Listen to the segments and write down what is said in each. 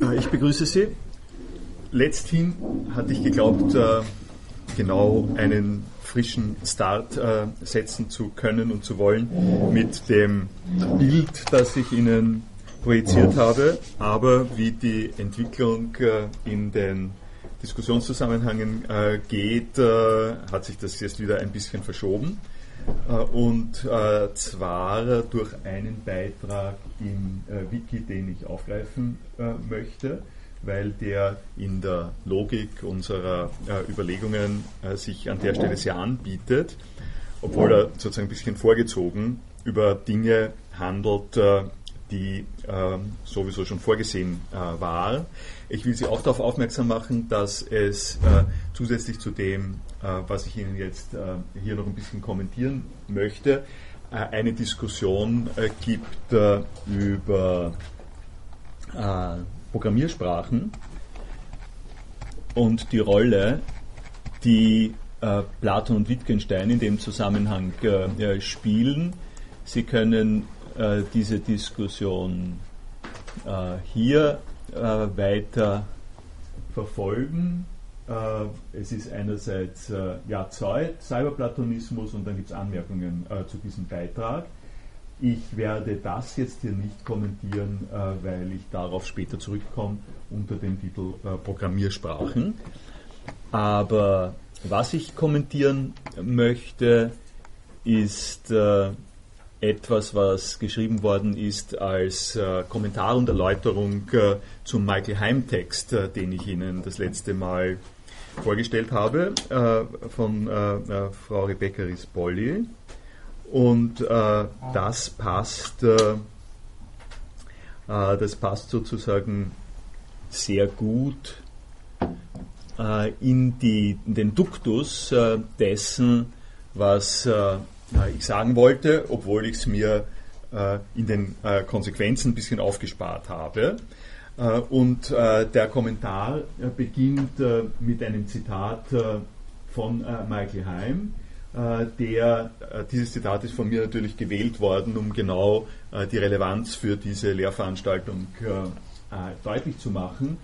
Ich begrüße Sie. Letzthin hatte ich geglaubt, äh, genau einen frischen Start äh, setzen zu können und zu wollen mit dem Bild, das ich Ihnen projiziert habe. Aber wie die Entwicklung äh, in den Diskussionszusammenhängen geht, hat sich das jetzt wieder ein bisschen verschoben. Und zwar durch einen Beitrag im Wiki, den ich aufgreifen möchte weil der in der Logik unserer äh, Überlegungen äh, sich an der Stelle sehr anbietet, obwohl er sozusagen ein bisschen vorgezogen über Dinge handelt, äh, die ähm, sowieso schon vorgesehen äh, waren. Ich will Sie auch darauf aufmerksam machen, dass es äh, zusätzlich zu dem, äh, was ich Ihnen jetzt hier noch ein bisschen kommentieren möchte, eine Diskussion gibt über Programmiersprachen und die Rolle, die äh, Platon und Wittgenstein in dem Zusammenhang äh, spielen. Sie können äh, diese Diskussion äh, hier äh, weiter verfolgen. Äh, es ist einerseits ja, Zeit, Cyberplatonismus und dann gibt es Anmerkungen zu diesem Beitrag. Ich werde das jetzt hier nicht kommentieren, äh, weil ich darauf später zurückkomme unter dem Titel äh, Programmiersprachen. Aber was ich kommentieren möchte, ist äh, etwas, was geschrieben worden ist als äh, Kommentar und Erläuterung äh, zum Michael Heim-Text, äh, den ich Ihnen das letzte Mal vorgestellt habe, von Frau Rebecca Rispolli. Und äh, das passt, äh, äh, das passt sozusagen sehr gut äh, in, die, in, den Duktus äh, dessen, was äh, ich sagen wollte, obwohl ich es mir in den Konsequenzen ein bisschen aufgespart habe. Und der Kommentar beginnt mit einem Zitat von Michael Heim äh, der, äh, dieses Zitat ist von mir natürlich gewählt worden, um genau äh, die Relevanz für diese Lehrveranstaltung deutlich zu machen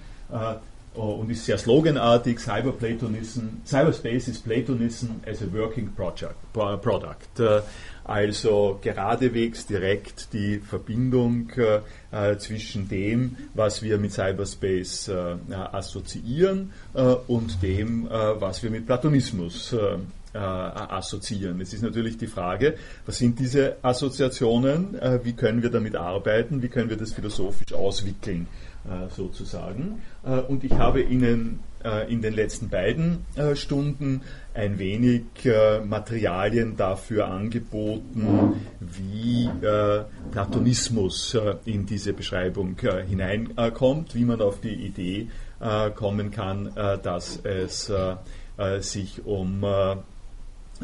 und ist sehr sloganartig, Cyberplatonism, Cyberspace is Platonism as a working project, product. Also geradewegs direkt die Verbindung äh, zwischen dem, was wir mit Cyberspace äh, assoziieren äh, und dem, was wir mit Platonismus äh, assoziieren. Es ist natürlich die Frage, was sind diese Assoziationen, äh, wie können wir damit arbeiten, wie können wir das philosophisch auswickeln, äh, sozusagen. Äh, und ich habe Ihnen äh, in den letzten beiden äh, Stunden ein wenig Materialien dafür angeboten, wie Platonismus in diese Beschreibung hineinkommt, wie man auf die Idee kommen kann, dass es sich um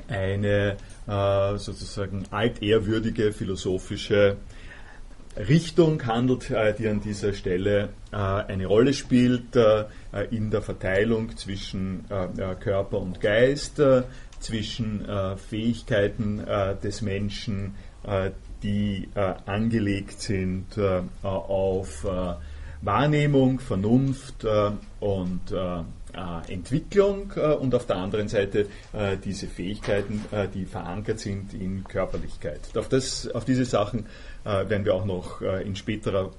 eine äh, sozusagen altehrwürdige philosophische Richtung handelt, äh, die an dieser Stelle äh, eine Rolle spielt äh, in der Verteilung zwischen Körper und Geist, zwischen Fähigkeiten des Menschen, die angelegt sind auf Wahrnehmung, Vernunft und Entwicklung und auf der anderen Seite diese Fähigkeiten, äh, die verankert sind in Körperlichkeit. Auf, das, auf diese Sachen äh, werden wir auch noch äh, in späterer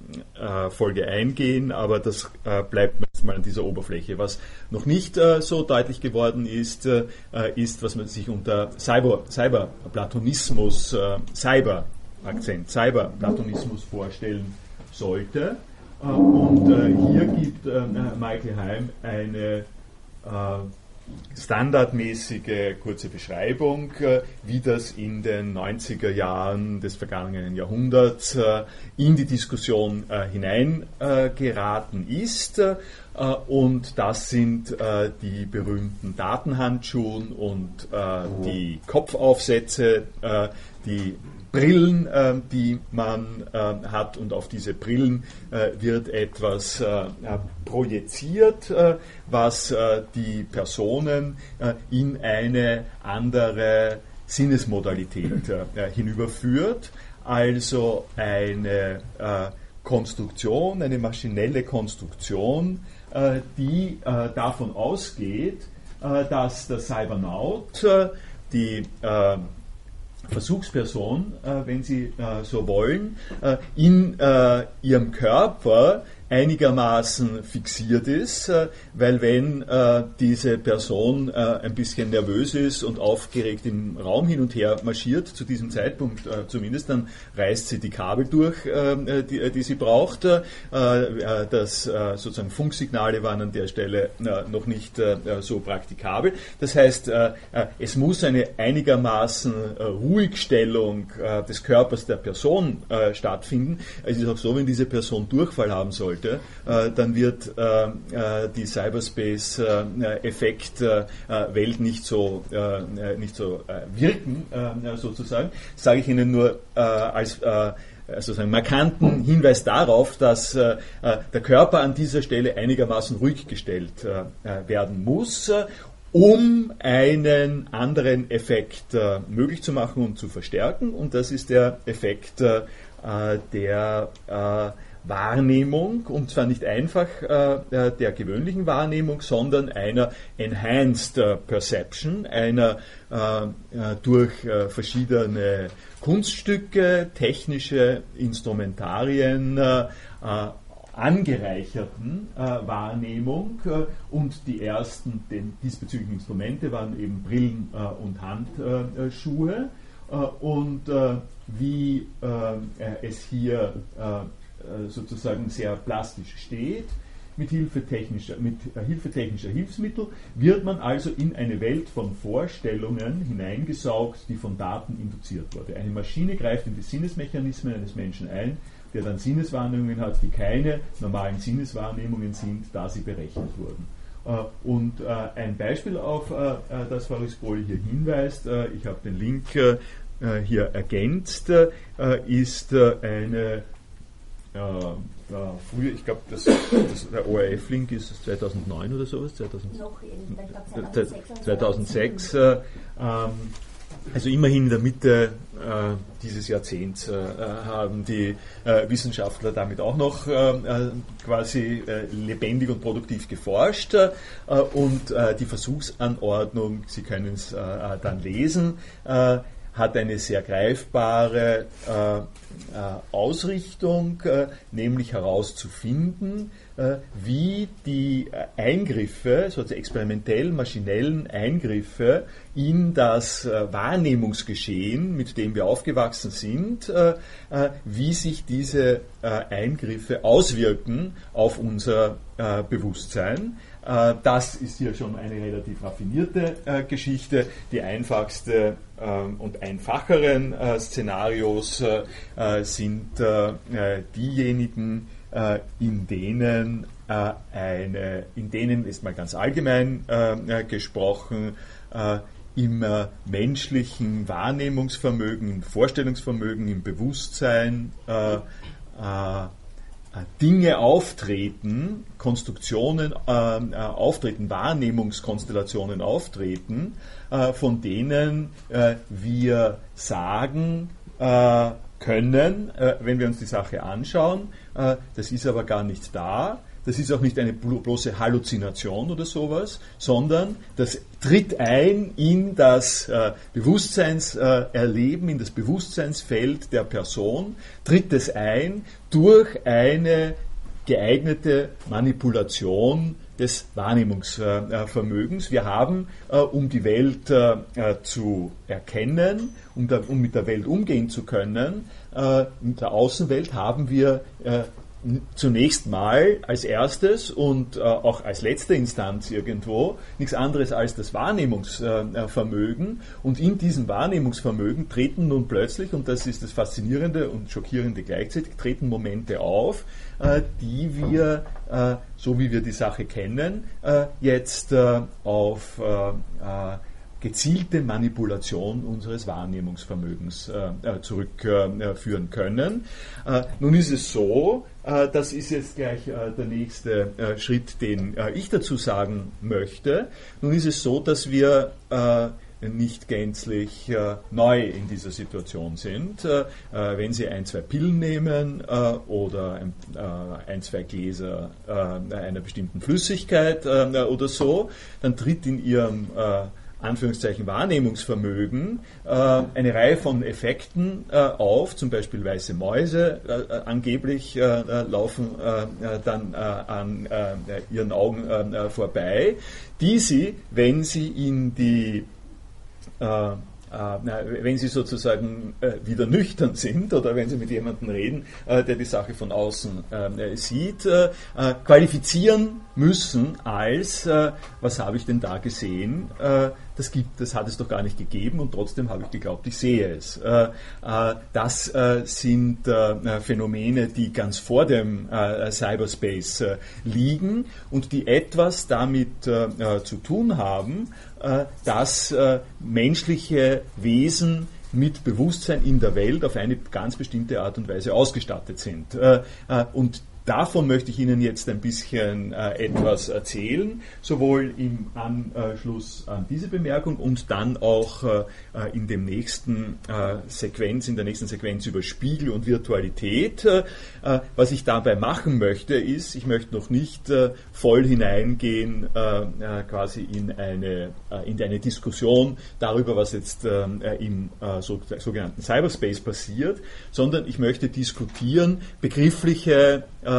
Folge eingehen, aber das bleibt jetzt mal an dieser Oberfläche. Was noch nicht so deutlich geworden ist, ist, was man sich unter Cyber, Cyberplatonismus, Cyber-Akzent, Cyberplatonismus vorstellen sollte. Äh, und äh, hier gibt äh, Michael Heim eine standardmäßige kurze Beschreibung, wie das in den 90er Jahren des vergangenen Jahrhunderts in die Diskussion hineingeraten ist. Und das sind die berühmten Datenhandschuhen und die Kopfaufsätze, die Brillen, äh, die man äh, hat und auf diese Brillen äh, wird etwas äh, projiziert, äh, was äh, die Personen in eine andere Sinnesmodalität hinüberführt, also eine Konstruktion, eine maschinelle Konstruktion, die davon ausgeht, dass der Cybernaut die Versuchsperson, wenn Sie so wollen, in ihrem Körper einigermaßen fixiert ist, äh, weil wenn äh, diese Person äh, ein bisschen nervös ist und aufgeregt im Raum hin und her marschiert, zu diesem Zeitpunkt äh, zumindest, dann reißt sie die Kabel durch, äh, die, die, sie braucht. Äh, das sozusagen Funksignale waren an der Stelle noch nicht so praktikabel. Das heißt, es muss eine einigermaßen Ruhigstellung des Körpers der Person stattfinden. Es ist auch so, wenn diese Person Durchfall haben sollte, sollte, äh, dann wird äh, äh, die Cyberspace-Effekt-Welt nicht so, nicht so wirken, sozusagen. Sage ich Ihnen nur als sozusagen markanten Hinweis darauf, dass äh, der Körper an dieser Stelle einigermaßen ruhig gestellt äh, werden muss, um einen anderen Effekt möglich zu machen und zu verstärken. Und das ist der Effekt der Wahrnehmung, und zwar nicht einfach äh, der gewöhnlichen Wahrnehmung, sondern einer Enhanced äh, Perception, einer äh, äh, durch äh, verschiedene Kunststücke, technische Instrumentarien äh, angereicherten Wahrnehmung. und die ersten den diesbezüglichen Instrumente waren eben Brillen und Handschuhe. und wie es hier äh, sozusagen sehr plastisch steht, mit Hilfe technischer, mit äh, Hilfe technischer Hilfsmittel wird man also in eine Welt von Vorstellungen hineingesaugt, die von Daten induziert wurde. Eine Maschine greift in die Sinnesmechanismen eines Menschen ein, der dann Sinneswahrnehmungen hat, die keine normalen Sinneswahrnehmungen sind, da sie berechnet wurden. Äh, und ein Beispiel auf das Frau Rispoli hier hinweist, ich habe den Link hier ergänzt, ist eine äh, früher, ich glaube, das, das, der ORF-Link ist 2009 oder sowas, 2000, Noch, 2006. 2006 äh, ähm, also immerhin in der Mitte äh, dieses Jahrzehnts äh, haben die äh, Wissenschaftler damit auch noch äh, quasi lebendig und produktiv geforscht und die Versuchsanordnung, Sie können es dann lesen, hat eine sehr greifbare äh, äh, Ausrichtung, äh, nämlich herauszufinden, wie die Eingriffe, sozusagen experimentell maschinellen Eingriffe in das Wahrnehmungsgeschehen, mit dem wir aufgewachsen sind, wie sich diese Eingriffe auswirken auf unser Bewusstsein. Äh, das ist hier schon eine relativ raffinierte äh, Geschichte. Die einfachste ähm, und einfacheren äh, Szenarios sind diejenigen, in denen eine, in denen ist mal ganz allgemein gesprochen, im menschlichen Wahrnehmungsvermögen, im Vorstellungsvermögen, im Bewusstsein Dinge auftreten, Konstruktionen äh, äh, auftreten, Wahrnehmungskonstellationen auftreten, äh, von denen äh, wir sagen äh, können, äh, wenn wir uns die Sache anschauen, das ist aber gar nicht da, das ist auch nicht eine bloße Halluzination oder sowas, sondern das tritt ein in das äh, Bewusstseinserleben, in das Bewusstseinsfeld der Person, tritt es ein durch eine geeignete Manipulation des Wahrnehmungsvermögens. Wir haben, äh, um die Welt äh, zu erkennen, um, mit der Welt umgehen zu können, in der Außenwelt haben wir zunächst mal als erstes und äh, auch als letzte Instanz irgendwo nichts anderes als das Wahrnehmungsvermögen. und in diesem Wahrnehmungsvermögen treten nun plötzlich, und das ist das Faszinierende und Schockierende gleichzeitig, treten Momente auf, äh, die wir, äh, so wie wir die Sache kennen, äh, jetzt äh, auf äh, gezielte Manipulation unseres Wahrnehmungsvermögens äh, äh zurückführen äh, können. Äh, nun ist es so, äh, das ist jetzt gleich äh, der nächste Schritt, den ich dazu sagen möchte. Nun ist es so, dass wir nicht gänzlich äh, neu in dieser Situation sind. Äh, äh wenn Sie ein, zwei Pillen nehmen äh, oder ein, äh, ein, zwei Gläser äh, einer bestimmten Flüssigkeit oder so, dann tritt in Ihrem Anführungszeichen Wahrnehmungsvermögen äh, eine Reihe von Effekten äh, auf, zum Beispiel weiße Mäuse äh, angeblich laufen dann an ihren Augen vorbei, die sie, wenn sie in die wenn Sie sozusagen wieder nüchtern sind oder wenn Sie mit jemandem reden, der die Sache von außen sieht, qualifizieren müssen als, was habe ich denn da gesehen, das, gibt, das hat es doch gar nicht gegeben und trotzdem habe ich geglaubt, ich sehe es. Äh, äh, das äh, sind Phänomene, die ganz vor dem Cyberspace liegen und die etwas damit zu tun haben, dass menschliche Wesen mit Bewusstsein in der Welt auf eine ganz bestimmte Art und Weise ausgestattet sind. Und Davon möchte ich Ihnen jetzt ein bisschen äh, etwas erzählen, sowohl im Anschluss an diese Bemerkung und dann auch äh, in dem nächsten äh, Sequenz, in der nächsten Sequenz über Spiegel und Virtualität. Äh, was ich dabei machen möchte, ist, ich möchte noch nicht äh, voll hineingehen äh, quasi in eine, in eine Diskussion darüber, was jetzt im sogenannten Cyberspace passiert, sondern ich möchte diskutieren begriffliche äh,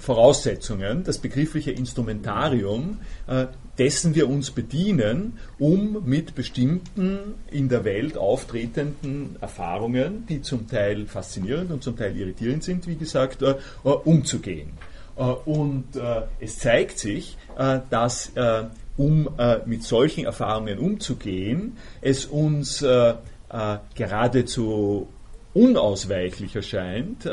Voraussetzungen, das begriffliche Instrumentarium, äh, dessen wir uns bedienen, um mit bestimmten in der Welt auftretenden Erfahrungen, die zum Teil faszinierend und zum Teil irritierend sind, wie gesagt, äh, umzugehen. Und es zeigt sich, dass um mit solchen Erfahrungen umzugehen, es uns geradezu unausweichlich erscheint,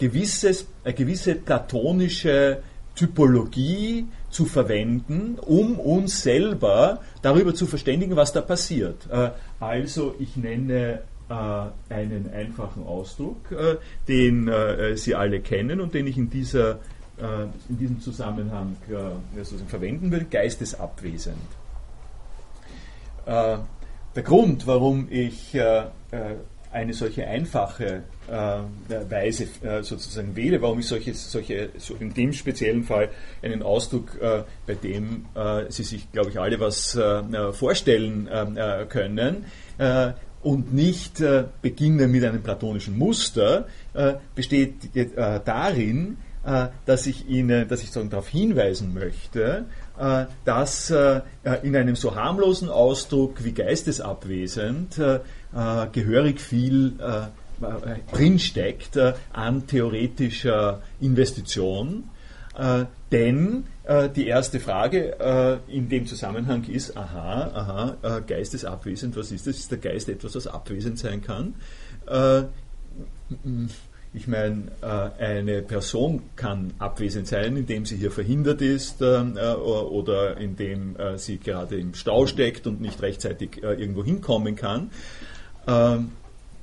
gewisses, eine gewisse platonische Typologie zu verwenden, um uns selber darüber zu verständigen, was da passiert. Äh, also ich nenne äh, einen einfachen Ausdruck, äh, den Sie alle kennen und den ich in, dieser, in diesem Zusammenhang verwenden will, geistesabwesend. Der Grund, warum ich eine solche einfache äh, Weise äh, sozusagen wähle, warum ich solche, solche so in dem speziellen Fall einen Ausdruck, äh, bei dem äh, Sie sich, glaube ich, alle was äh, vorstellen äh, können, und nicht beginne mit einem platonischen Muster, besteht darin, dass ich Ihnen, dass ich darauf hinweisen möchte, dass in einem so harmlosen Ausdruck wie geistesabwesend gehörig viel äh, drinsteckt äh, an theoretischer Investition. Äh, denn die erste Frage in dem Zusammenhang ist, aha, aha, Geist ist abwesend, was ist das? Ist der Geist etwas, was abwesend sein kann? Ich meine, eine Person kann abwesend sein, indem sie hier verhindert ist oder indem sie gerade im Stau steckt und nicht rechtzeitig irgendwo hinkommen kann. Ähm,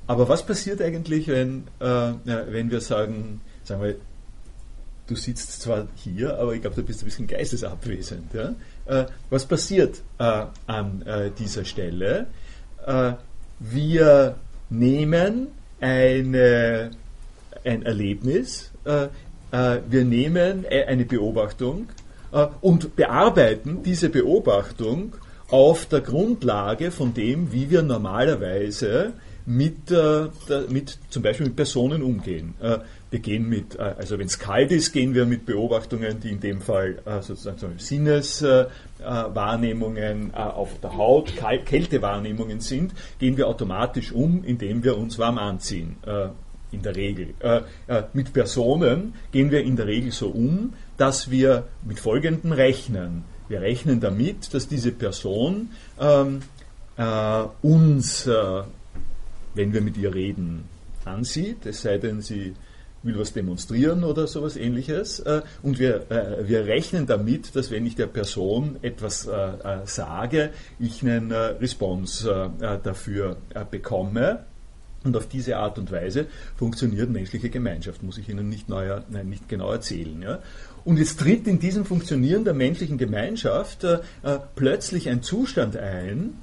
aber was passiert eigentlich, wenn, äh, wenn wir sagen, sagen wir, du sitzt zwar hier, aber ich glaube, du bist ein bisschen geistesabwesend. Ja? Äh, was passiert äh, an äh, dieser Stelle? Äh, wir nehmen eine, ein Erlebnis, äh, wir nehmen eine Beobachtung und bearbeiten diese Beobachtung auf der Grundlage von dem, wie wir normalerweise mit, äh, mit zum Beispiel mit Personen umgehen. Äh, wir gehen mit, äh, also wenn es kalt ist, gehen wir mit Beobachtungen, die in dem Fall sozusagen Sinneswahrnehmungen auf der Haut, Kältewahrnehmungen sind, gehen wir automatisch um, indem wir uns warm anziehen. In der Regel. mit Personen gehen wir in der Regel so um, dass wir mit folgendem rechnen. Wir rechnen damit, dass diese Person ähm, uns wenn wir mit ihr reden, ansieht, es sei denn, sie will was demonstrieren oder sowas ähnliches. Äh, und wir, äh, wir rechnen damit, dass wenn ich der Person etwas äh, sage, ich einen Response dafür bekomme. Und auf diese Art und Weise funktioniert menschliche Gemeinschaft, muss ich Ihnen nicht, neuer, nein, nicht genau erzählen. Ja? Und jetzt tritt in diesem Funktionieren der menschlichen Gemeinschaft äh, plötzlich ein Zustand ein,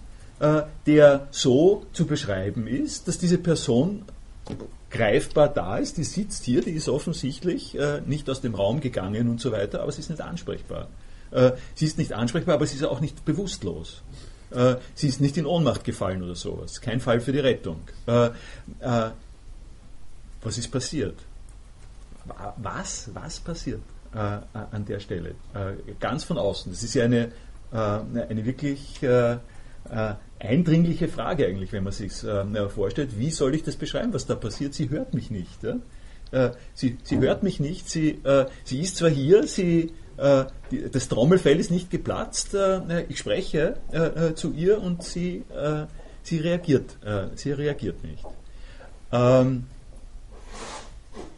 der so zu beschreiben ist, dass diese Person greifbar da ist, die sitzt hier, die ist offensichtlich nicht aus dem Raum gegangen und so weiter, aber sie ist nicht ansprechbar. sie ist nicht ansprechbar, aber sie ist auch nicht bewusstlos. sie ist nicht in Ohnmacht gefallen oder sowas. Kein Fall für die Rettung. was ist passiert? Was, was passiert äh, an der Stelle? Äh, ganz von außen. Das ist ja eine, äh, eine wirklich äh, äh, eindringliche Frage eigentlich, wenn man sich äh, vorstellt. Wie soll ich das beschreiben, was da passiert? Sie hört mich nicht. Ja? Sie, sie hört mich nicht. Sie, sie ist zwar hier, sie, die, das Trommelfell ist nicht geplatzt. ich spreche zu ihr und sie, sie, reagiert, sie reagiert nicht. Ähm,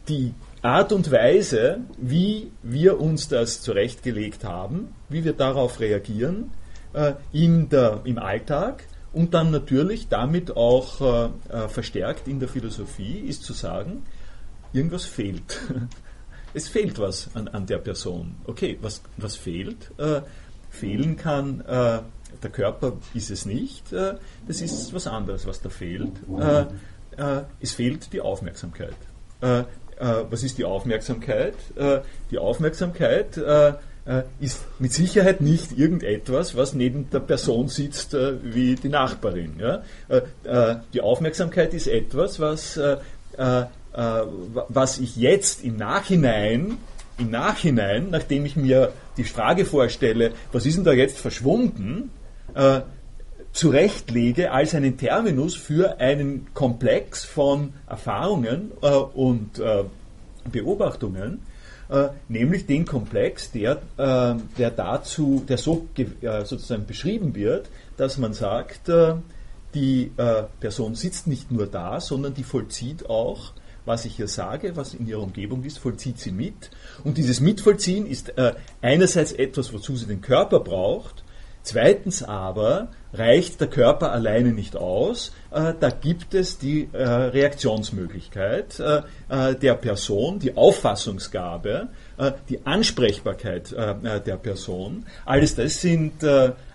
die Art und Weise, wie wir uns das zurechtgelegt haben, wie wir darauf reagieren äh, in der, im Alltag und dann natürlich damit auch äh, äh verstärkt in der Philosophie, ist zu sagen, irgendwas fehlt. es fehlt was an, an, der Person. Okay, was, was fehlt? Äh, fehlen kann, äh, der Körper ist es nicht, äh, das ist was anderes, was da fehlt. es fehlt die Aufmerksamkeit äh, was ist die Aufmerksamkeit? Äh, die Aufmerksamkeit äh, ist mit Sicherheit nicht irgendetwas, was neben der Person sitzt wie die Nachbarin. die Aufmerksamkeit ist etwas, was, was ich jetzt im Nachhinein, im Nachhinein, nachdem ich mir die Frage vorstelle, was ist denn da jetzt verschwunden, zurechtlege als einen Terminus für einen Komplex von Erfahrungen äh, und äh, Beobachtungen, äh, nämlich den Komplex, der, äh, der dazu, der so äh, sozusagen beschrieben wird, dass man sagt, äh, die Person sitzt nicht nur da, sondern die vollzieht auch was ich hier sage, was in ihrer Umgebung ist, vollzieht sie mit. Und dieses Mitvollziehen ist äh, einerseits etwas, wozu sie den Körper braucht, Zweitens aber reicht der Körper alleine nicht aus. Äh, da gibt es die äh, Reaktionsmöglichkeit äh, der Person, die Auffassungsgabe, die Ansprechbarkeit der Person. Alles das sind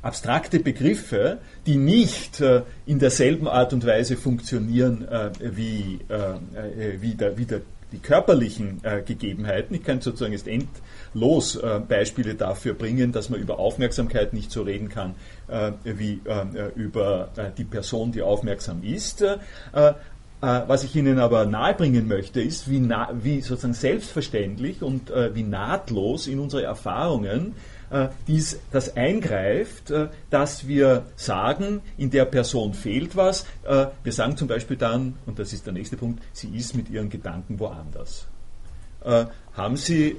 abstrakte Begriffe, die nicht in derselben Art und Weise funktionieren wie, wie, der, wie der die körperlichen äh, Gegebenheiten. Ich kann sozusagen jetzt endlos äh, Beispiele dafür bringen, dass man über Aufmerksamkeit nicht so reden kann äh, wie äh, über äh, die Person, die aufmerksam ist. Äh, was ich Ihnen aber nahebringen möchte, ist, wie, wie sozusagen selbstverständlich und wie nahtlos in unsere Erfahrungen dies, das eingreift, äh, dass wir sagen, in der Person fehlt was. Äh, wir sagen zum Beispiel dann, und das ist der nächste Punkt, sie ist mit ihren Gedanken woanders. haben Sie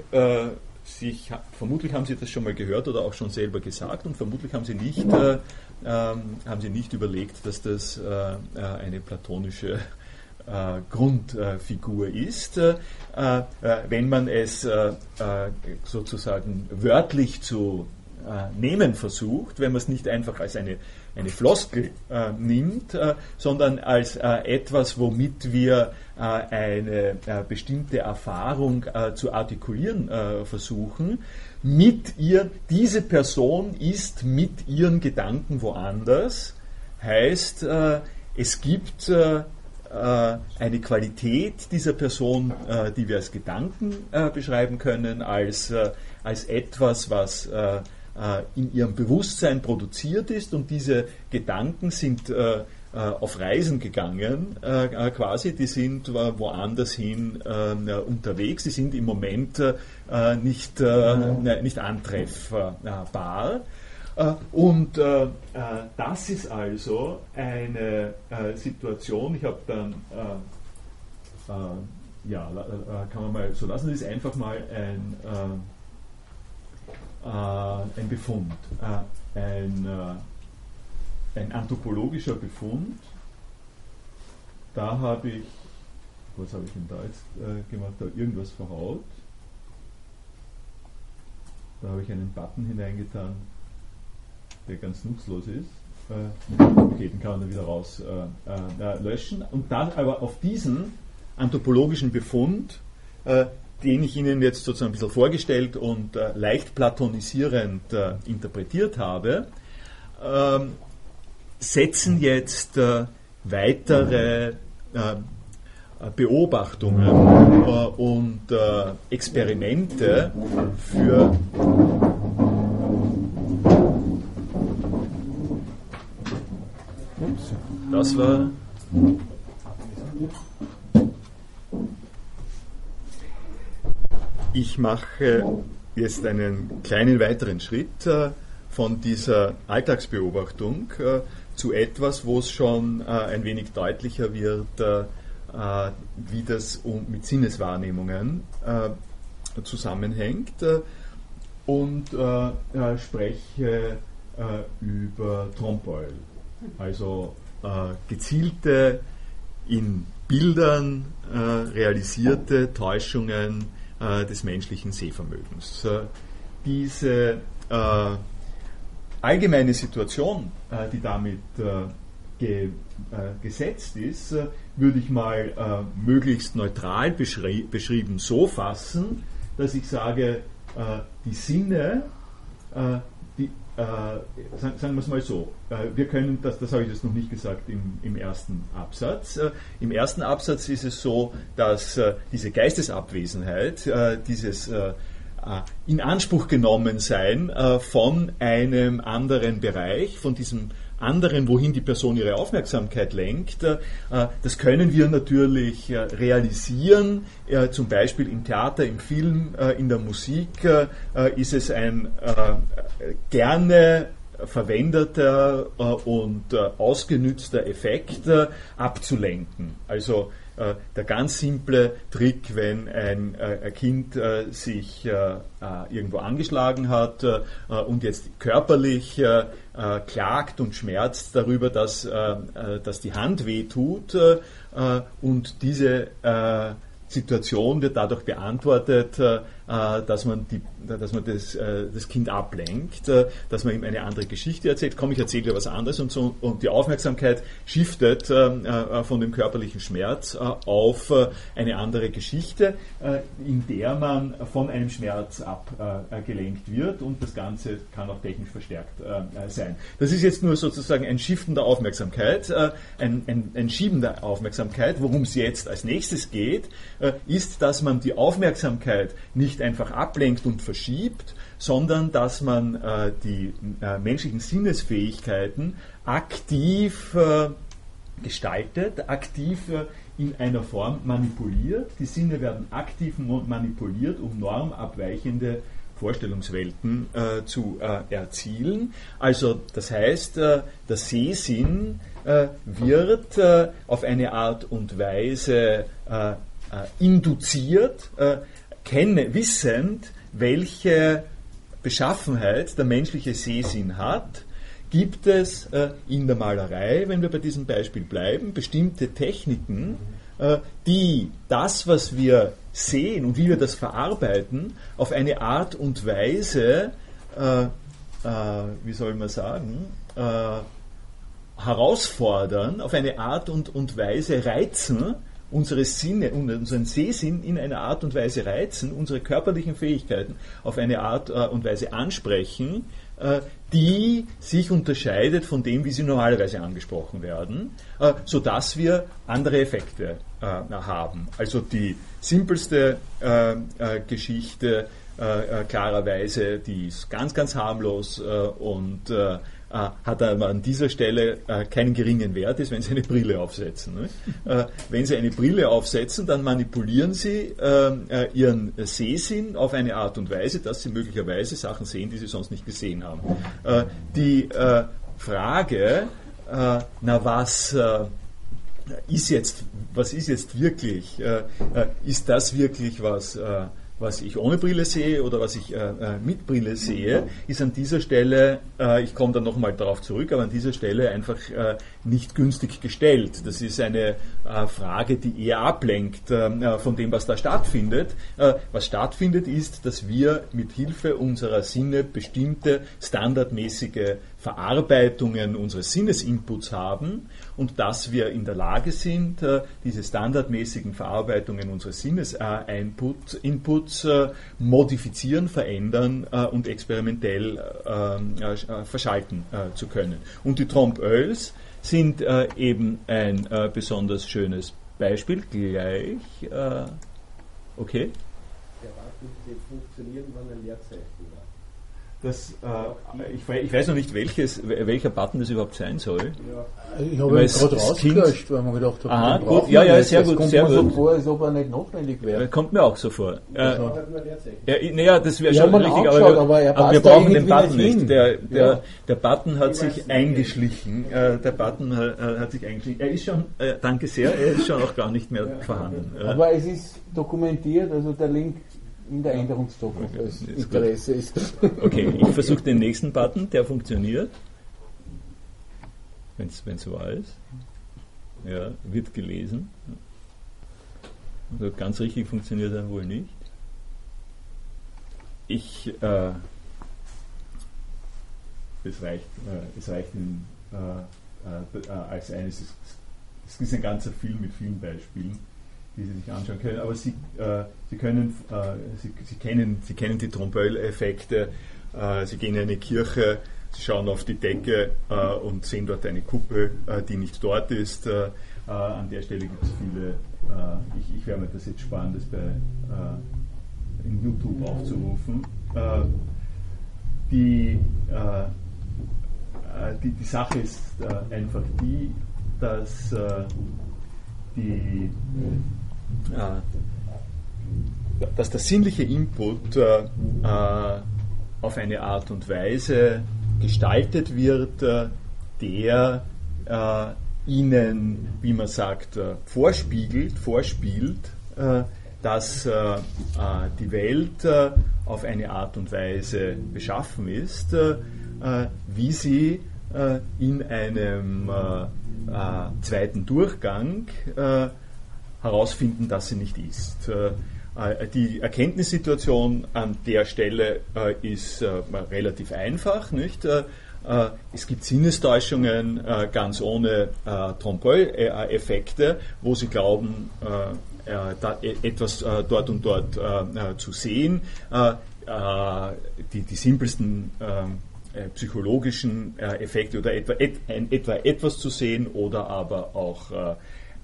sich, vermutlich haben Sie das schon mal gehört oder auch schon selber gesagt und vermutlich haben Sie nicht, äh, ähm, haben Sie nicht überlegt, dass das äh, eine platonische äh, Grundfigur ist. Äh, äh, wenn man es sozusagen wörtlich zu nehmen versucht, wenn man es nicht einfach als eine, eine Floskel nimmt, sondern als etwas, womit wir eine bestimmte Erfahrung zu artikulieren versuchen, mit ihr, diese Person ist mit ihren Gedanken woanders, heißt, es gibt äh, eine Qualität dieser Person, äh, die wir als Gedanken äh, beschreiben können, als, als etwas, was in ihrem Bewusstsein produziert ist. Und diese Gedanken sind auf Reisen gegangen, quasi, die sind woanders hin unterwegs, die sind im Moment nicht, nicht antreffbar. Äh, und äh, äh, das ist also eine Situation, ich habe dann, ja, kann man mal so lassen, das ist einfach mal ein, ein Befund, ein, ein anthropologischer Befund. Da habe ich, was habe ich denn da jetzt gemacht, da irgendwas verhaut. Da habe ich einen Button hineingetan, der ganz nutzlos ist. Äh, kann man dann wieder raus äh, äh, löschen. Und dann aber auf diesen anthropologischen Befund, den ich Ihnen jetzt sozusagen ein bisschen vorgestellt und leicht platonisierend interpretiert habe, ähm, setzen jetzt äh, weitere äh, Beobachtungen äh, und äh, Experimente für das war ich mache jetzt einen kleinen weiteren Schritt äh, von dieser Alltagsbeobachtung äh, zu etwas, wo es schon äh, ein wenig deutlicher wird, wie das mit Sinneswahrnehmungen zusammenhängt und spreche über Trompeul, also gezielte in Bildern realisierte Täuschungen äh, des menschlichen Sehvermögens. Äh, diese äh, allgemeine Situation, äh, die damit äh, ge, gesetzt ist, würde ich mal möglichst neutral beschri beschrieben so fassen, dass ich sage, die Sinne äh, sagen, sagen wir es mal so, äh, wir können, das, das habe ich jetzt noch nicht gesagt im, im ersten Absatz. Äh, Im ersten Absatz ist es so, dass äh, diese Geistesabwesenheit, äh, dieses äh, in Anspruch genommen sein von einem anderen Bereich, von diesem anderen, wohin die Person ihre Aufmerksamkeit lenkt. Äh, das können wir natürlich äh, realisieren, äh, zum Beispiel im Theater, im Film, in der Musik ist es ein gerne verwendeter und ausgenützter Effekt abzulenken. Also äh, der ganz simple Trick, wenn ein, äh, ein Kind äh, sich irgendwo angeschlagen hat und jetzt körperlich klagt und schmerzt darüber, dass, dass die Hand wehtut und diese Situation wird dadurch beantwortet, äh, dass man, die, dass man das, äh, das Kind ablenkt, äh, dass man ihm eine andere Geschichte erzählt. Komm, ich erzähle dir was anderes und so. Und die Aufmerksamkeit shiftet von dem körperlichen Schmerz auf eine andere Geschichte, in der man von einem Schmerz abgelenkt wird und das Ganze kann auch technisch verstärkt sein. Das ist jetzt nur sozusagen ein Shiften der Aufmerksamkeit, ein, ein, ein Schieben der Aufmerksamkeit, worum es jetzt als nächstes geht äh, ist, dass man die Aufmerksamkeit nicht einfach ablenkt und verschiebt, sondern dass man äh, die äh, menschlichen Sinnesfähigkeiten aktiv gestaltet, aktiv in einer Form manipuliert. Die Sinne werden aktiv manipuliert, um normabweichende Vorstellungswelten äh, zu äh, erzielen. Also das heißt, äh, der Sehsinn wird auf eine Art und Weise äh, induziert, äh, kenne, wissend, welche Beschaffenheit der menschliche Sehsinn hat, gibt es äh, in der Malerei, wenn wir bei diesem Beispiel bleiben, bestimmte Techniken, äh, die das, was wir sehen und wie wir das verarbeiten, auf eine Art und Weise, äh, äh, wie soll man sagen, herausfordern, auf eine Art und, und Weise reizen, unsere Sinne, unseren Sehsinn in einer Art und Weise reizen, unsere körperlichen Fähigkeiten auf eine Art äh, und Weise ansprechen, äh, die sich unterscheidet von dem, wie sie normalerweise angesprochen werden, äh, sodass wir andere Effekte haben. Also die simpelste Geschichte klarerweise, die ist ganz, ganz harmlos und äh, hat aber an dieser Stelle äh, keinen geringen Wert, ist, wenn Sie eine Brille aufsetzen. Ne? Äh, wenn Sie eine Brille aufsetzen, dann manipulieren Sie Ihren Sehsinn auf eine Art und Weise, dass Sie möglicherweise Sachen sehen, die Sie sonst nicht gesehen haben. die Frage, na was ist jetzt, was ist jetzt wirklich, ist das wirklich was was ich ohne Brille sehe oder was ich äh, äh, mit Brille sehe, ist an dieser Stelle, äh, ich komme dann nochmal darauf zurück, aber an dieser Stelle einfach äh, nicht günstig gestellt. Das ist eine äh, Frage, die eher ablenkt äh, von dem, was da stattfindet. was stattfindet, ist, dass wir mit Hilfe unserer Sinne bestimmte standardmäßige Verarbeitungen unseres Sinnesinputs haben und dass wir in der Lage sind, äh, diese standardmäßigen Verarbeitungen unseres Sinnesinputs äh, modifizieren, verändern äh, und experimentell verschalten zu können. Und die Trompe-Oeils sind eben ein besonders schönes Beispiel. Gleich. Okay. Der Wartung funktionieren, wenn ein Leerzeichen war. Das, äh, ich, ich, weiß noch nicht, welches, welcher Button das überhaupt sein soll. Ja. Ich habe ihn gerade rausgelöscht, weil man gedacht hat, Aha, gut, ja, ja, sehr gut, kommt sehr mir gut. so vor, als ob er nicht notwendig wäre. Kommt mir auch so vor. Äh, Also. ja, naja, das wäre schon richtig, aber aber er aber wir brauchen den Button nicht nicht. hin. Der, der, Ja. der Button hat Ich sich eingeschlichen. Äh, der Button äh, hat sich eingeschlichen. Er ist schon, äh, danke sehr, er ist schon auch gar nicht mehr vorhanden. Aber es ist dokumentiert, also der Link in der Änderungsdokument, Okay, das ist gut. Interesse ist. Okay, ich versuche den nächsten Button, der funktioniert. Wenn es wahr ist. Ja, wird gelesen. Also ganz richtig funktioniert er wohl nicht. Ich, äh, es reicht, äh, es reicht in, äh, äh, als eines, es, es ist ein ganzer Film mit vielen Beispielen die Sie sich anschauen können. Aber Sie, äh, Sie können, äh, Sie, Sie, kennen, Sie kennen die Trompeul-Effekte. Äh, Sie gehen in eine Kirche, Sie schauen auf die Decke äh, und sehen dort eine Kuppel, äh, die nicht dort ist. Äh, an der Stelle gibt es viele. Ich, ich werde mir das jetzt sparen, das bei in YouTube aufzurufen. Die, die, die Sache ist einfach die, dass die, dass der sinnliche Input äh, äh, auf eine Art und Weise gestaltet wird, äh, der äh, ihnen, wie man sagt, äh, vorspiegelt, vorspielt, dass die Welt auf eine Art und Weise beschaffen ist, wie sie in einem zweiten Durchgang äh, herausfinden, dass sie nicht ist. Äh, äh, die Erkenntnissituation an der Stelle äh, ist relativ einfach. Nicht? Es gibt Sinnestäuschungen ganz ohne Trompeul-Effekte, wo sie glauben, e- etwas dort und dort zu sehen. Die, die simpelsten ähm, äh, psychologischen Effekte oder etwa, etwas zu sehen oder aber auch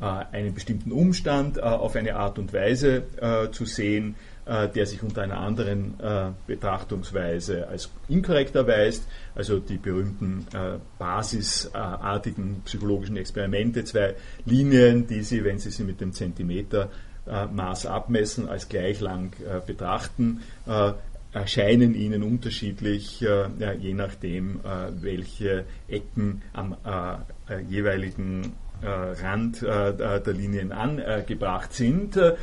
einen bestimmten Umstand äh, auf eine Art und Weise äh, zu sehen, äh, der sich unter einer anderen äh, Betrachtungsweise als inkorrekt erweist. Also die berühmten äh, basisartigen psychologischen Experimente, zwei Linien, die Sie, wenn Sie sie mit dem Zentimeter äh, Maß abmessen, als gleich lang äh, betrachten, äh, erscheinen ihnen unterschiedlich, äh, je nachdem, äh, welche Ecken am äh, äh, jeweiligen äh, Rand äh, der Linien angebracht sind. Äh,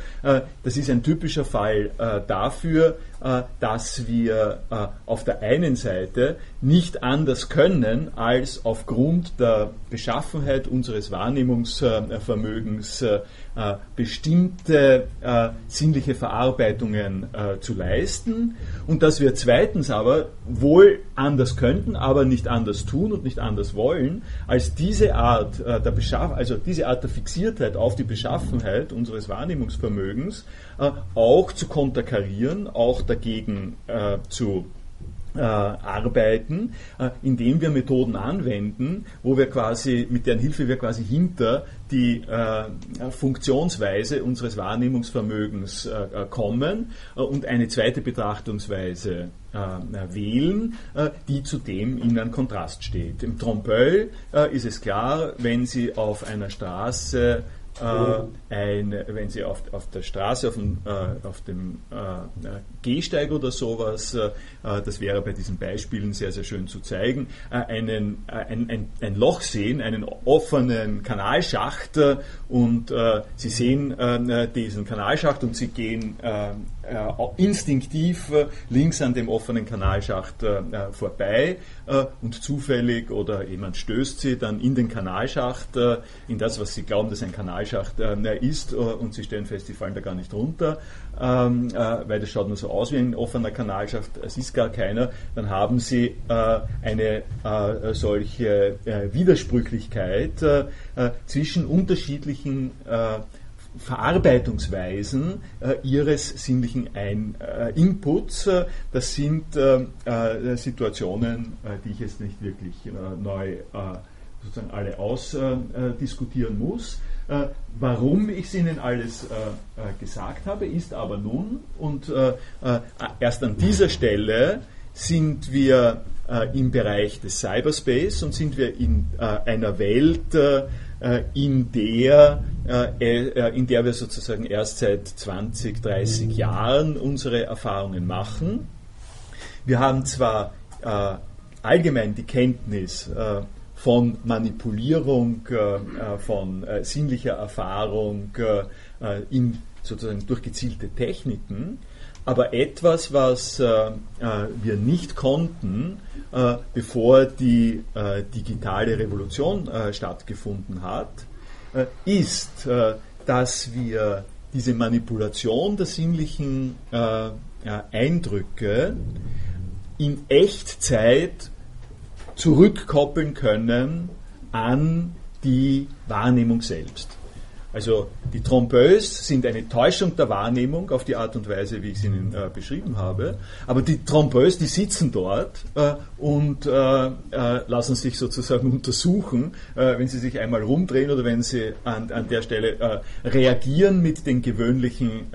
das ist ein typischer Fall äh, dafür, äh, dass wir äh, auf der einen Seite nicht anders können, als aufgrund der Beschaffenheit unseres Wahrnehmungsvermögens äh, äh, bestimmte äh, sinnliche Verarbeitungen äh, zu leisten. Und dass wir zweitens aber wohl anders könnten, aber nicht anders tun und nicht anders wollen, als diese Art äh, der Beschaff also diese Art der Fixiertheit auf die Beschaffenheit unseres Wahrnehmungsvermögens äh, auch zu konterkarieren, auch dagegen äh, zu äh, arbeiten, äh, indem wir Methoden anwenden, wo wir quasi, mit deren Hilfe wir quasi hinter die äh, Funktionsweise unseres Wahrnehmungsvermögens äh, äh, kommen äh, und eine zweite Betrachtungsweise äh, wählen, äh, die zudem in einem Kontrast steht. Im Trompeul ist es klar, wenn Sie auf einer Straße äh, ein, wenn Sie auf, auf der Straße, auf dem, äh, auf dem äh, Gehsteig oder sowas, äh, das wäre bei diesen Beispielen sehr, sehr schön zu zeigen, äh, einen, äh, ein, ein, ein Loch sehen, einen offenen Kanalschacht äh, und äh, Sie sehen äh, diesen Kanalschacht und Sie gehen äh, äh, instinktiv äh, links an dem offenen Kanalschacht äh, äh, vorbei äh, und zufällig oder jemand stößt Sie dann in den Kanalschacht, äh, in das, was Sie glauben, dass ein Kanalschacht äh, ist und Sie stellen fest, Sie fallen da gar nicht runter, ähm, weil das schaut nur so aus wie ein offener Kanalschacht, es ist gar keiner, dann haben Sie eine solche Widersprüchlichkeit zwischen unterschiedlichen Verarbeitungsweisen äh, ihres sinnlichen Ein, äh, Inputs. Äh, das sind äh, äh, Situationen, die ich jetzt nicht wirklich neu sozusagen alle ausdiskutieren muss. warum ich es Ihnen alles gesagt habe, ist aber nun, und erst an dieser Stelle sind wir im Bereich des Cyberspace und sind wir in einer Welt, in der, äh, äh, in der wir sozusagen erst seit 20, 30 Jahren unsere Erfahrungen machen. Wir haben zwar allgemein die Kenntnis von Manipulierung, von sinnlicher Erfahrung in, sozusagen durch gezielte Techniken, aber etwas, was äh, äh, wir nicht konnten, äh, bevor die äh, digitale Revolution äh, stattgefunden hat, äh, ist, dass wir diese Manipulation der sinnlichen Eindrücke in Echtzeit zurückkoppeln können an die Wahrnehmung selbst. Also die Trompeuse sind eine Täuschung der Wahrnehmung auf die Art und Weise, wie ich sie Ihnen äh, beschrieben habe. Aber die Trompeuse, die sitzen dort äh, und äh, äh lassen sich sozusagen untersuchen, äh, wenn sie sich einmal rumdrehen oder wenn sie an, an der Stelle äh, reagieren mit den gewöhnlichen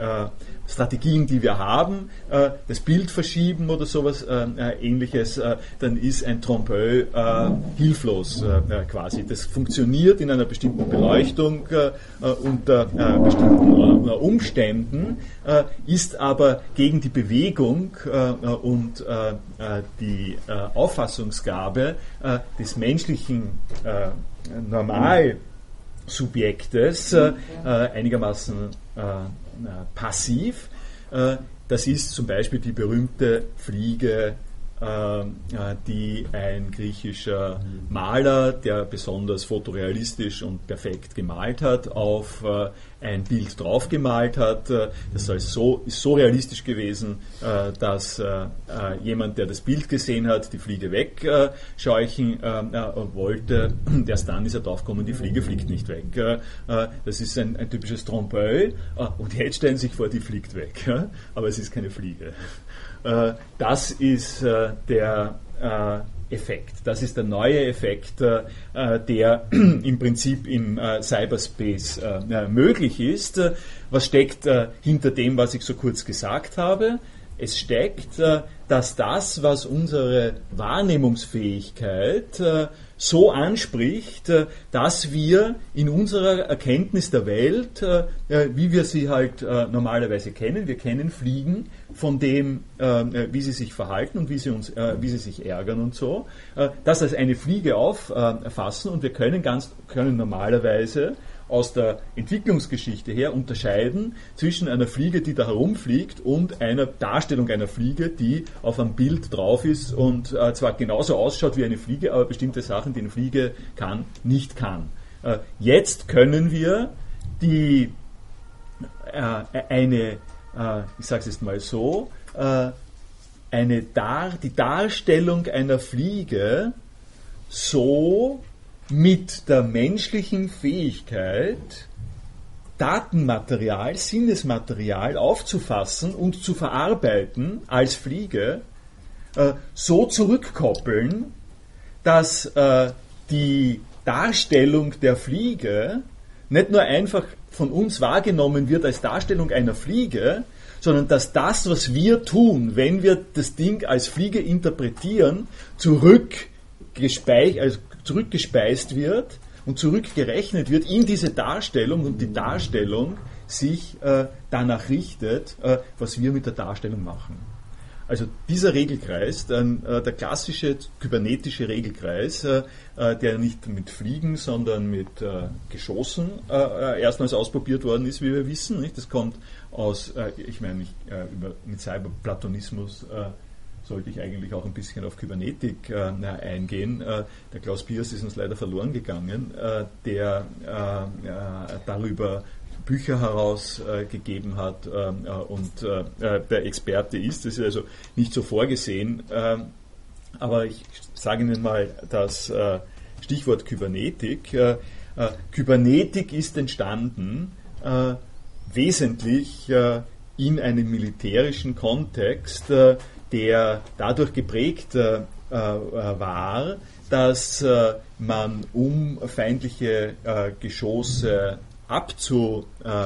Strategien, die wir haben, äh, das Bild verschieben oder sowas äh, äh ähnliches, äh, dann ist ein Trompeux äh, hilflos quasi. Das funktioniert in einer bestimmten Beleuchtung unter bestimmten Umständen, ist aber gegen die Bewegung und die Auffassungsgabe des menschlichen Normalsubjektes einigermaßen passiv. Äh, das ist zum Beispiel die berühmte Fliege äh, die ein griechischer Maler, der besonders fotorealistisch und perfekt gemalt hat, auf äh, ein Bild draufgemalt hat. Äh, das ist so, ist so realistisch gewesen, dass jemand, der das Bild gesehen hat, die Fliege wegscheuchen wollte. Erst dann ist er draufgekommen, die Fliege fliegt nicht weg. Das ist ein, ein typisches Trompeux. Und jetzt stellen Sie sich vor, die fliegt weg. Aber es ist keine Fliege. Äh, das ist äh, der äh, Effekt. Das ist der neue Effekt, der im Prinzip im Cyberspace möglich ist. Was steckt hinter dem, was ich so kurz gesagt habe? Es steckt, dass das, was unsere Wahrnehmungsfähigkeit so anspricht, äh, dass wir in unserer Erkenntnis der Welt, äh, äh, wie wir sie halt normalerweise kennen, wir kennen Fliegen von dem, wie sie sich verhalten und wie sie, uns, wie sie sich ärgern und so, das als eine Fliege auffassen und wir können ganz können normalerweise aus der Entwicklungsgeschichte her unterscheiden zwischen einer Fliege, die da herumfliegt und einer Darstellung einer Fliege, die auf einem Bild drauf ist und äh, zwar genauso ausschaut wie eine Fliege, aber bestimmte Sachen, die eine Fliege kann, nicht kann. Äh, jetzt können wir die äh, eine, äh, ich sage es jetzt mal so, äh, eine Dar die Darstellung einer Fliege so mit der menschlichen Fähigkeit, Datenmaterial, Sinnesmaterial aufzufassen und zu verarbeiten als Fliege, äh, so zurückkoppeln, dass äh, die Darstellung der Fliege nicht nur einfach von uns wahrgenommen wird als Darstellung einer Fliege, sondern dass das, was wir tun, wenn wir das Ding als Fliege interpretieren, zurückgespeichert, also zurückgespeist wird und zurückgerechnet wird in diese Darstellung und die Darstellung sich äh, danach richtet, äh, was wir mit der Darstellung machen. Also dieser Regelkreis, dann, äh, der klassische kybernetische Regelkreis, äh, äh, der nicht mit Fliegen, sondern mit äh, Geschossen erstmals ausprobiert worden ist, wie wir wissen. Nicht? Das kommt aus, ich meine, ich, über, mit Cyberplatonismus sollte ich eigentlich auch ein bisschen auf Kybernetik äh, eingehen. Äh, der Klaus Piers ist uns leider verloren gegangen, äh, der äh, äh, darüber Bücher herausgegeben hat ähm, und der Experte ist. Das ist also nicht so vorgesehen. Ähm, aber ich sage Ihnen mal das Stichwort Kybernetik. Kybernetik ist entstanden wesentlich in einem militärischen Kontext, äh, der dadurch geprägt äh, äh, war, dass man, um feindliche Geschosse abzufangen,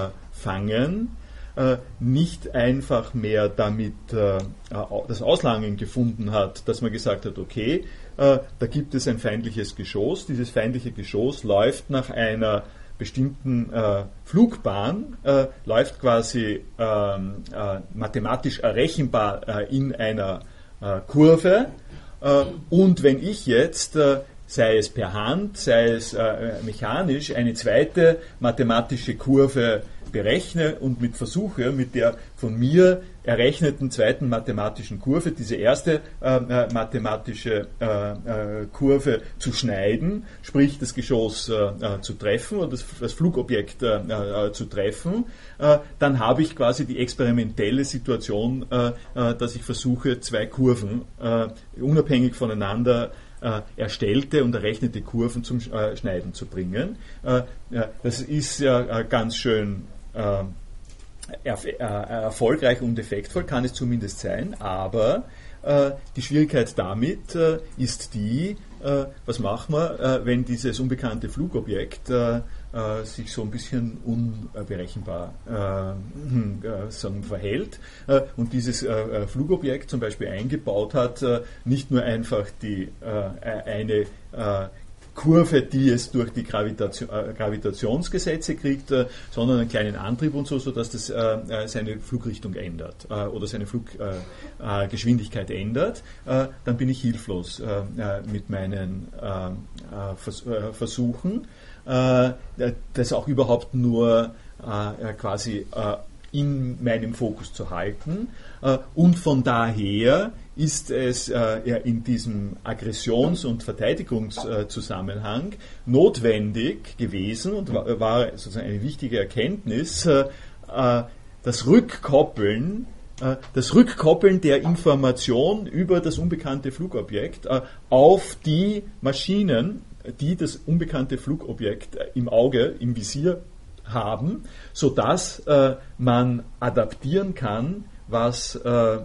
nicht einfach mehr damit das Auslangen gefunden hat, dass man gesagt hat, okay, da gibt es ein feindliches Geschoss, dieses feindliche Geschoss läuft nach einer bestimmten äh, Flugbahn äh, läuft quasi ähm, äh, mathematisch errechenbar äh, in einer äh, Kurve. Äh, und wenn ich jetzt, sei es per Hand, sei es mechanisch, eine zweite mathematische Kurve berechne und mit versuche, mit der von mir errechneten zweiten mathematischen Kurve diese erste äh, äh, mathematische äh, äh, Kurve zu schneiden, sprich das Geschoss äh, äh, zu treffen oder das, das Flugobjekt zu treffen, dann habe ich quasi die experimentelle Situation, dass ich versuche, zwei Kurven unabhängig voneinander erstellte und errechnete Kurven zum Schneiden zu bringen. das ist ja ganz schön erfolgreich und effektvoll kann es zumindest sein, aber äh, die Schwierigkeit damit äh, ist die, äh, was machen wir, wenn dieses unbekannte Flugobjekt sich so ein bisschen unberechenbar hm, sagen, verhält und dieses Flugobjekt zum Beispiel eingebaut hat, nicht nur einfach die eine Kurve, die es durch die Gravitation, äh, Gravitationsgesetze kriegt, äh, sondern einen kleinen Antrieb und so, sodass das äh, seine Flugrichtung ändert oder seine Fluggeschwindigkeit ändert, dann bin ich hilflos mit meinen Vers Versuchen, das auch überhaupt nur quasi in meinem Fokus zu halten. und von daher ist es äh, in diesem Aggressions- und Verteidigungszusammenhang notwendig gewesen und war, war, sozusagen eine wichtige Erkenntnis, äh, äh das Rückkoppeln äh, das Rückkoppeln der Information über das unbekannte Flugobjekt äh, auf die Maschinen, die das unbekannte Flugobjekt äh, im Auge, im Visier haben, sodass man adaptieren kann, was äh,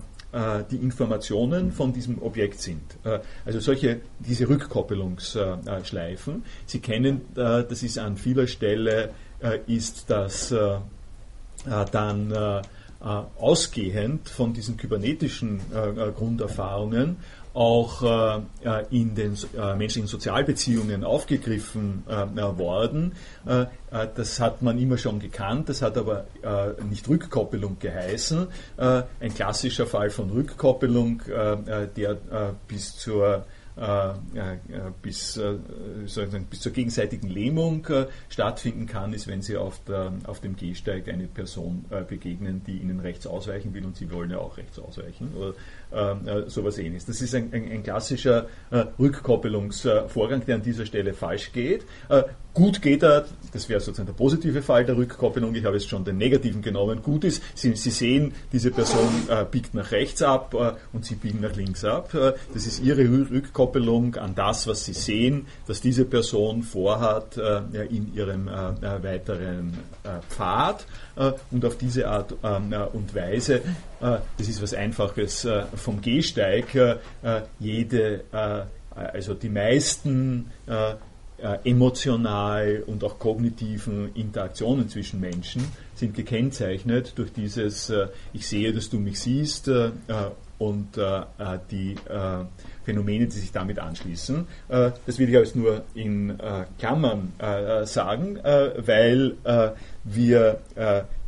die Informationen von diesem Objekt sind. Äh, also solche, diese Rückkoppelungsschleifen. Sie kennen, äh, das ist an vieler Stelle, ist das dann ausgehend von diesen kybernetischen Grunderfahrungen auch äh, in den äh, menschlichen Sozialbeziehungen aufgegriffen äh, worden. Äh, äh, das hat man immer schon gekannt, das hat aber äh, nicht Rückkoppelung geheißen. ein klassischer Fall von Rückkoppelung, der bis zur bis, bis zur gegenseitigen Lähmung stattfinden kann, ist, wenn Sie auf, der, auf dem Gehsteig eine Person begegnen, die Ihnen rechts ausweichen will und Sie wollen ja auch rechts ausweichen. Oder äh, sowas ähnliches. Das ist ein, ein, ein klassischer äh, Rückkoppelungsvorgang, der an dieser Stelle falsch geht. Äh, gut geht er, das wäre sozusagen der positive Fall der Rückkoppelung, ich habe jetzt schon den negativen genommen. Gut ist, Sie, Sie sehen, diese Person äh, biegt nach rechts ab äh, und Sie biegen nach links ab. Äh, das ist Ihre Rückkoppelung an das, was Sie sehen, dass diese Person vorhat in ihrem weiteren Pfad. und auf diese Art ähm, und Weise äh, das ist was Einfaches äh, vom Gehsteig. Äh, jede, also die meisten emotional und auch kognitiven Interaktionen zwischen Menschen sind gekennzeichnet durch dieses Ich sehe, dass du mich siehst und die Phänomene, die sich damit anschließen. das will ich jetzt nur in Klammern sagen, weil wir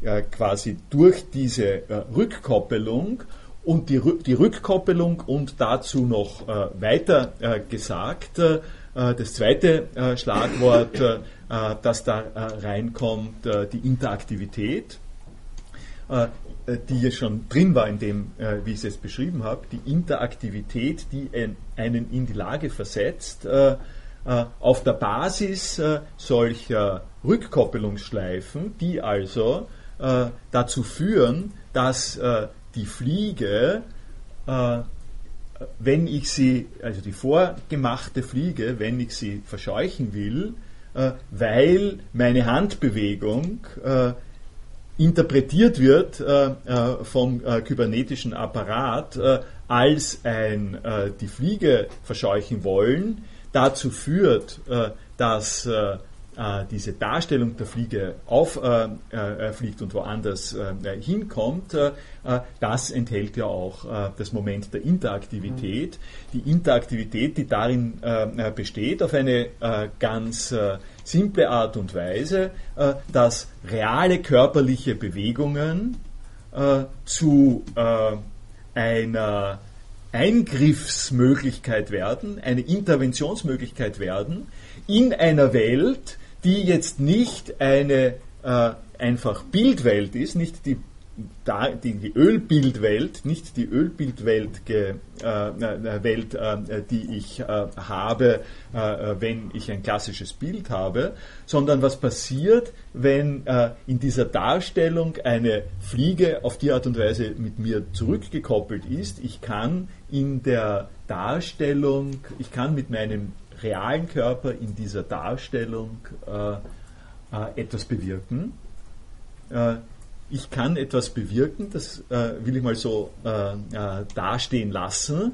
äh, quasi durch diese äh, Rückkoppelung und die, die, Rückkoppelung und dazu noch äh, weiter äh, gesagt, äh, das zweite äh, Schlagwort, das da reinkommt, die Interaktivität. Äh, die ja schon drin war in dem, äh, wie ich es jetzt beschrieben habe, die Interaktivität, die ein, einen in die Lage versetzt, äh, auf der Basis solcher Rückkoppelungsschleifen, die also dazu führen, dass die Fliege wenn ich sie, also die vorgemachte Fliege, wenn ich sie verscheuchen will, weil meine Handbewegung interpretiert wird äh, äh vom äh, kybernetischen Apparat äh, als ein die Fliege verscheuchen wollen, dazu führt, dass äh, diese Darstellung der Fliege auffliegt äh, äh, und woanders hinkommt, das enthält ja auch das Moment der Interaktivität. Die Interaktivität, die darin besteht, auf eine ganz simple Art und Weise, dass reale körperliche Bewegungen zu einer Eingriffsmöglichkeit werden, eine Interventionsmöglichkeit werden in einer Welt, die jetzt nicht eine äh, einfach Bildwelt ist, nicht die, die, die Ölbildwelt, nicht die Ölbildwelt, äh, äh, Welt, äh, die ich äh, habe, äh, wenn ich ein klassisches Bild habe, sondern was passiert, wenn in dieser Darstellung eine Fliege auf die Art und Weise mit mir zurückgekoppelt ist. Ich kann in der Darstellung, ich kann mit meinem realen Körper in dieser Darstellung äh, äh, etwas bewirken. Äh, ich kann etwas bewirken, das äh, will ich mal so äh, äh, dastehen lassen.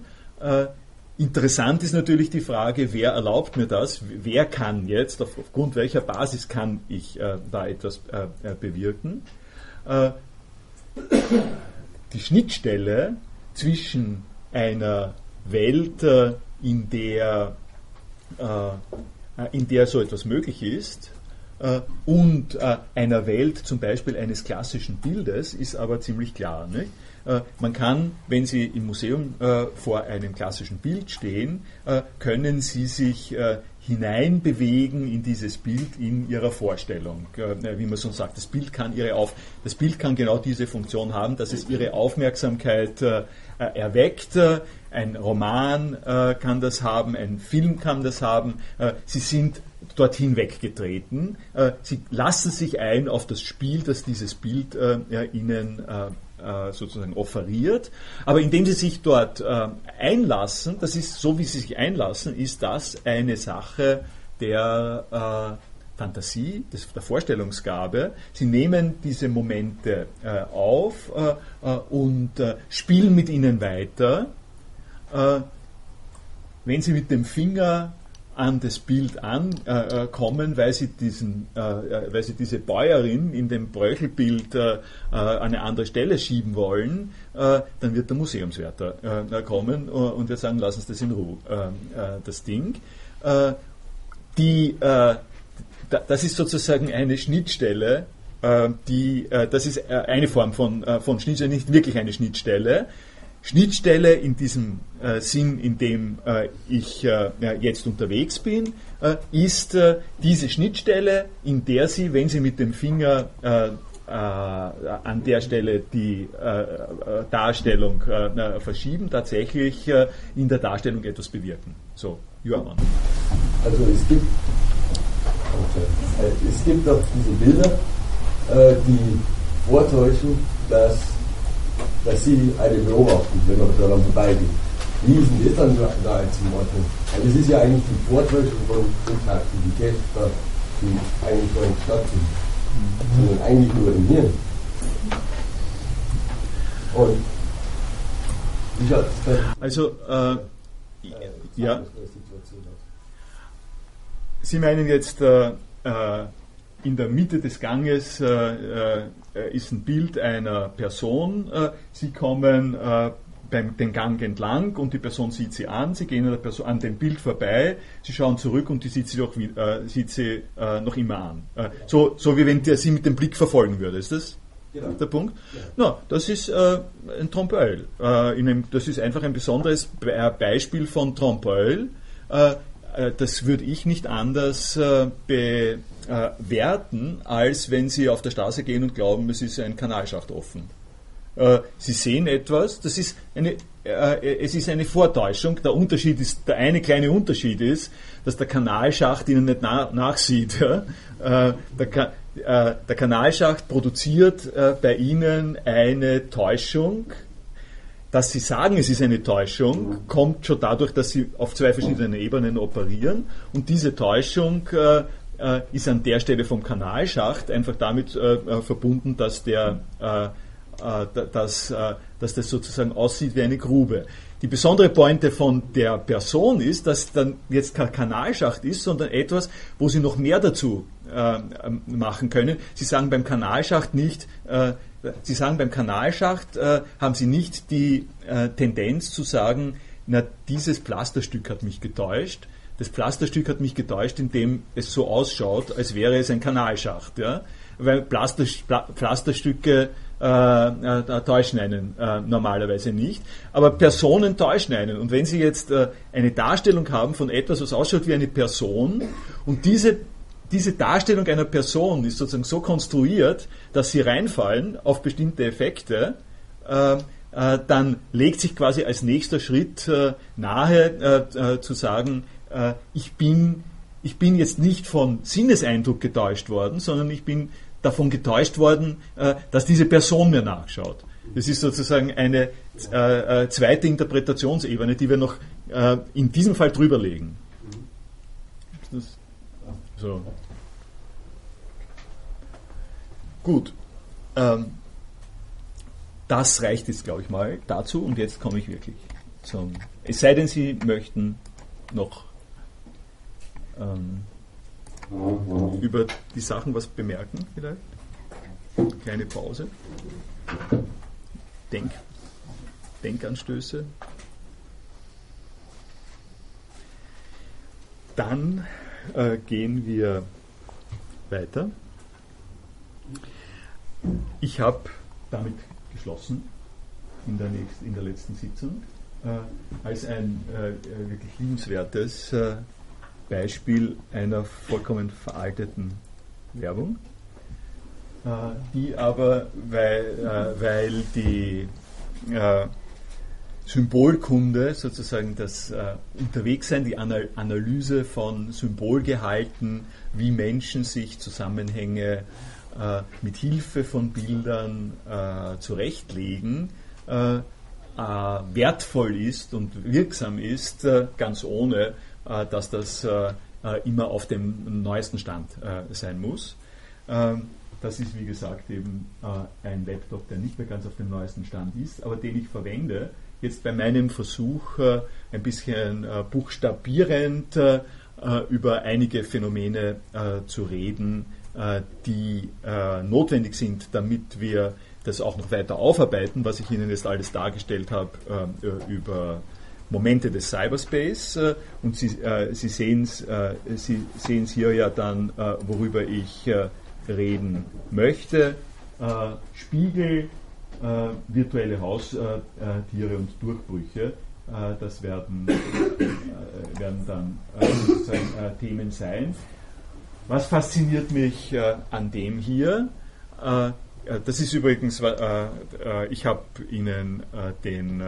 Interessant ist natürlich die Frage, wer erlaubt mir das? Wer kann jetzt, aufgrund welcher Basis kann ich da etwas bewirken? die Schnittstelle zwischen einer Welt, in der äh, in der so etwas möglich ist, äh, und äh, einer Welt zum Beispiel eines klassischen Bildes ist aber ziemlich klar. Nicht? Man kann, wenn Sie im Museum vor einem klassischen Bild stehen, können Sie sich hineinbewegen in dieses Bild in Ihrer Vorstellung. Wie man so sagt, das Bild kann Ihre Auf das Bild kann genau diese Funktion haben, dass es Ihre Aufmerksamkeit erweckt. Ein Roman äh, kann das haben, ein Film kann das haben. Äh, sie sind dorthin weggetreten. Äh, sie lassen sich ein auf das Spiel, das dieses Bild äh, ihnen äh, sozusagen offeriert. Aber indem sie sich dort einlassen, das ist so, wie sie sich einlassen, ist das eine Sache der Fantasie, der Vorstellungsgabe. Sie nehmen diese Momente auf und spielen mit ihnen weiter wenn Sie mit dem Finger an das Bild ankommen, äh, weil, Sie äh, äh, weil Sie diese Bäuerin in dem Bräuchelbild äh, an eine andere Stelle schieben wollen, äh, dann wird der Museumswärter kommen und wird sagen, lassen Sie das in Ruhe, das Ding. die, das ist sozusagen eine Schnittstelle, die, das ist eine Form von, von Schnittstelle, nicht wirklich eine Schnittstelle, Schnittstelle in diesem äh, Sinn, in dem äh, ich äh, jetzt unterwegs bin, äh, ist äh, diese Schnittstelle, in der Sie, wenn Sie mit dem Finger äh, an der Stelle die Darstellung verschieben, tatsächlich in der Darstellung etwas bewirken. So, Johann. Also es gibt, es gibt auch diese Bilder, die vortäuschen, dass dass sie eine beobachten, wenn man daran vorbeigeht. Wie ist denn das dann da jetzt in Ordnung? Weil das ist ja eigentlich die Vortäuschung von Interaktivität, die eigentlich gar nicht stattfindet, mhm. sondern eigentlich nur im Hirn. Und wie schaut das Also, äh, ja. Sie meinen jetzt, äh, äh in der Mitte des Ganges äh, äh, ist ein Bild einer Person. Äh, sie kommen äh, beim, den Gang entlang und die Person sieht sie an. Sie gehen an, Person, an dem Bild vorbei. Sie schauen zurück und die sieht sie, doch, äh, sieht sie äh, noch immer an. so, so wie wenn der sie mit dem Blick verfolgen würde. Ist das? Genau. Der Punkt? Ja. No, das ist äh, ein Trompeul. Äh, das ist einfach ein besonderes Beispiel von Trompeul. Äh, äh, das würde ich nicht anders äh, bewerten, als wenn Sie auf der Straße gehen und glauben, es ist ein Kanalschacht offen. Äh, Sie sehen etwas, das ist eine, äh, es ist eine Vortäuschung. Der Unterschied ist, der eine kleine Unterschied ist, dass der Kanalschacht Ihnen nicht na, nachsieht. Äh, der, Kanalschacht produziert bei Ihnen eine Täuschung. Dass Sie sagen, es ist eine Täuschung, kommt schon dadurch, dass Sie auf zwei verschiedenen Ebenen operieren. Und diese Täuschung ist an der Stelle vom Kanalschacht einfach damit verbunden, dass der äh, dass, äh, dass das sozusagen aussieht wie eine Grube. Die besondere Pointe von der Person ist, dass dann jetzt kein Kanalschacht ist, sondern etwas, wo Sie noch mehr dazu äh, machen können. Sie sagen beim Kanalschacht nicht, äh, Sie sagen beim Kanalschacht äh, haben Sie nicht die äh, Tendenz zu sagen, na dieses Pflasterstück hat mich getäuscht. Das Pflasterstück hat mich getäuscht, indem es so ausschaut, als wäre es ein Kanalschacht. Ja? Weil Pflaster, Pflasterstücke äh, äh, täuschen einen äh, normalerweise nicht. Aber Personen täuschen einen. Und wenn Sie jetzt äh, eine Darstellung haben von etwas, was ausschaut wie eine Person, und diese, diese Darstellung einer Person ist sozusagen so konstruiert, dass Sie reinfallen auf bestimmte Effekte, äh, äh, dann legt sich quasi als nächster Schritt nahe zu sagen, ich bin ich bin jetzt nicht von Sinneseindruck getäuscht worden, sondern ich bin davon getäuscht worden, äh, dass diese Person mir nachschaut. Das ist sozusagen eine äh, äh, zweite Interpretationsebene, die wir noch in diesem Fall drüberlegen. So. Gut. Ähm, das reicht jetzt, glaube ich, mal dazu und jetzt komme ich wirklich zum. Es sei denn, Sie möchten noch ähm, über die Sachen was bemerken vielleicht? Kleine Pause. Denk, Denkanstöße. Dann äh, gehen wir weiter. Ich habe damit geschlossen in der, nächsten, in der letzten Sitzung äh, als ein äh, wirklich liebenswertes äh, Beispiel einer vollkommen veralteten Werbung, äh, die aber, weil, äh, weil die Symbolkunde, sozusagen das äh, Unterwegssein, die Anal Analyse von Symbolgehalten, wie Menschen sich Zusammenhänge äh, mit Hilfe von Bildern äh, zurechtlegen, äh, wertvoll ist und wirksam ist, ganz ohne äh, dass das äh, äh, immer auf dem neuesten Stand sein muss. Ähm, das ist wie gesagt eben ein Laptop, der nicht mehr ganz auf dem neuesten Stand ist, aber den ich verwende, jetzt bei meinem Versuch ein bisschen buchstabierend über einige Phänomene zu reden, die notwendig sind, damit wir das auch noch weiter aufarbeiten, was ich Ihnen jetzt alles dargestellt habe über Momente des Cyberspace äh, und Sie, äh, Sie sehen es äh, hier ja dann, äh, worüber ich äh, reden möchte. Äh, Spiegel, virtuelle Haustiere und Durchbrüche, das werden, werden dann sozusagen Themen sein. Was fasziniert mich an dem hier? das ist übrigens, ich habe Ihnen den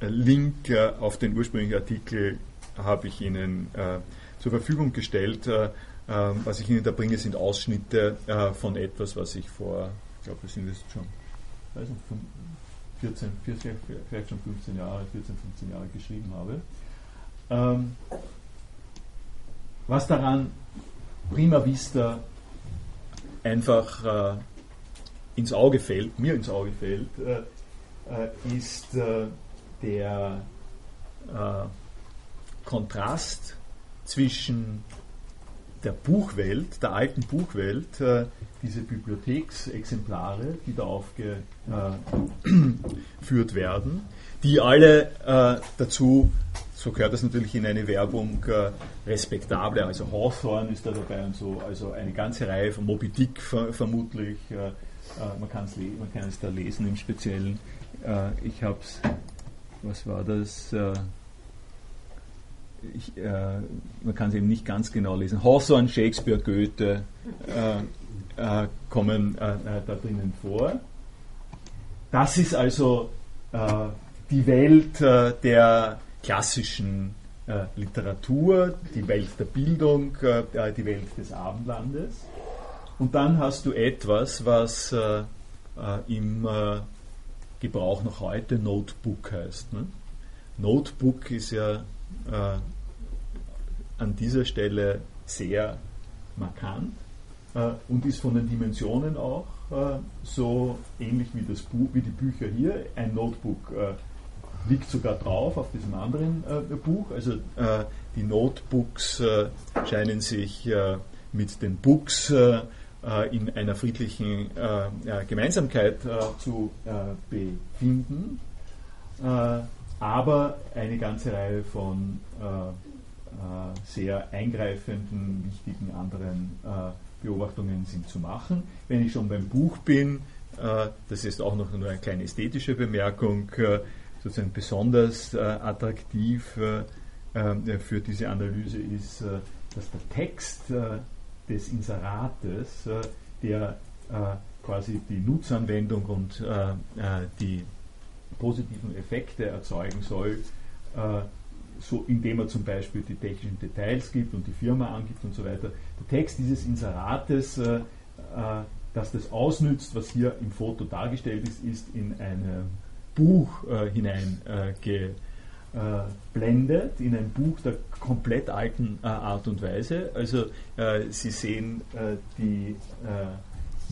Link äh, auf den ursprünglichen Artikel habe ich Ihnen äh, zur Verfügung gestellt. Äh, was ich Ihnen da bringe, sind Ausschnitte von etwas, was ich vor, ich glaube, wir sind jetzt schon, weiß nicht, 14, 14, vielleicht schon 15 Jahre, 14, 15 Jahre geschrieben habe. Ähm, was daran prima vista einfach ins Auge fällt, mir ins Auge fällt, ist der äh, Kontrast zwischen der Buchwelt, der alten Buchwelt, äh, diese Bibliotheksexemplare, die da aufgeführt äh, werden, die alle äh, dazu, so gehört das natürlich in eine Werbung, äh, respektable, also Hawthorne ist da dabei und so, also eine ganze Reihe von Moby Dick ver vermutlich, äh, man, man kann es da lesen im Speziellen. ich habe es was war das? Äh, ich, äh, man kann es eben nicht ganz genau lesen. Hawthorne, Shakespeare, Goethe äh, äh, kommen äh, äh, da drinnen vor. Das ist also die Welt der klassischen Literatur, die Welt der Bildung, die Welt des Abendlandes. Und dann hast du etwas, was im Gebrauch noch heute Notebook heißt. Ne? Notebook ist ja äh, an dieser Stelle sehr markant äh, und ist von den Dimensionen auch äh, so ähnlich wie, das Buch, wie die Bücher hier. Ein Notebook äh, liegt sogar drauf auf diesem anderen äh, Buch. Also äh, die Notebooks scheinen sich mit den Books in einer friedlichen Gemeinsamkeit zu befinden aber eine ganze Reihe von äh, äh, sehr eingreifenden, wichtigen anderen äh, Beobachtungen sind zu machen. Wenn ich schon beim Buch bin, das ist auch noch nur eine kleine ästhetische Bemerkung, sozusagen besonders attraktiv für diese Analyse ist, dass der Text des Inserates, der quasi die Nutzanwendung und die positiven Effekte erzeugen soll, äh, so indem er zum Beispiel die technischen Details gibt und die Firma angibt und so weiter. Der Text dieses Inserates, äh, äh, das das ausnützt, was hier im Foto dargestellt ist, ist in ein Buch äh, hineingeblendet, äh, in ein Buch der komplett alten Art und Weise. Also Sie sehen die,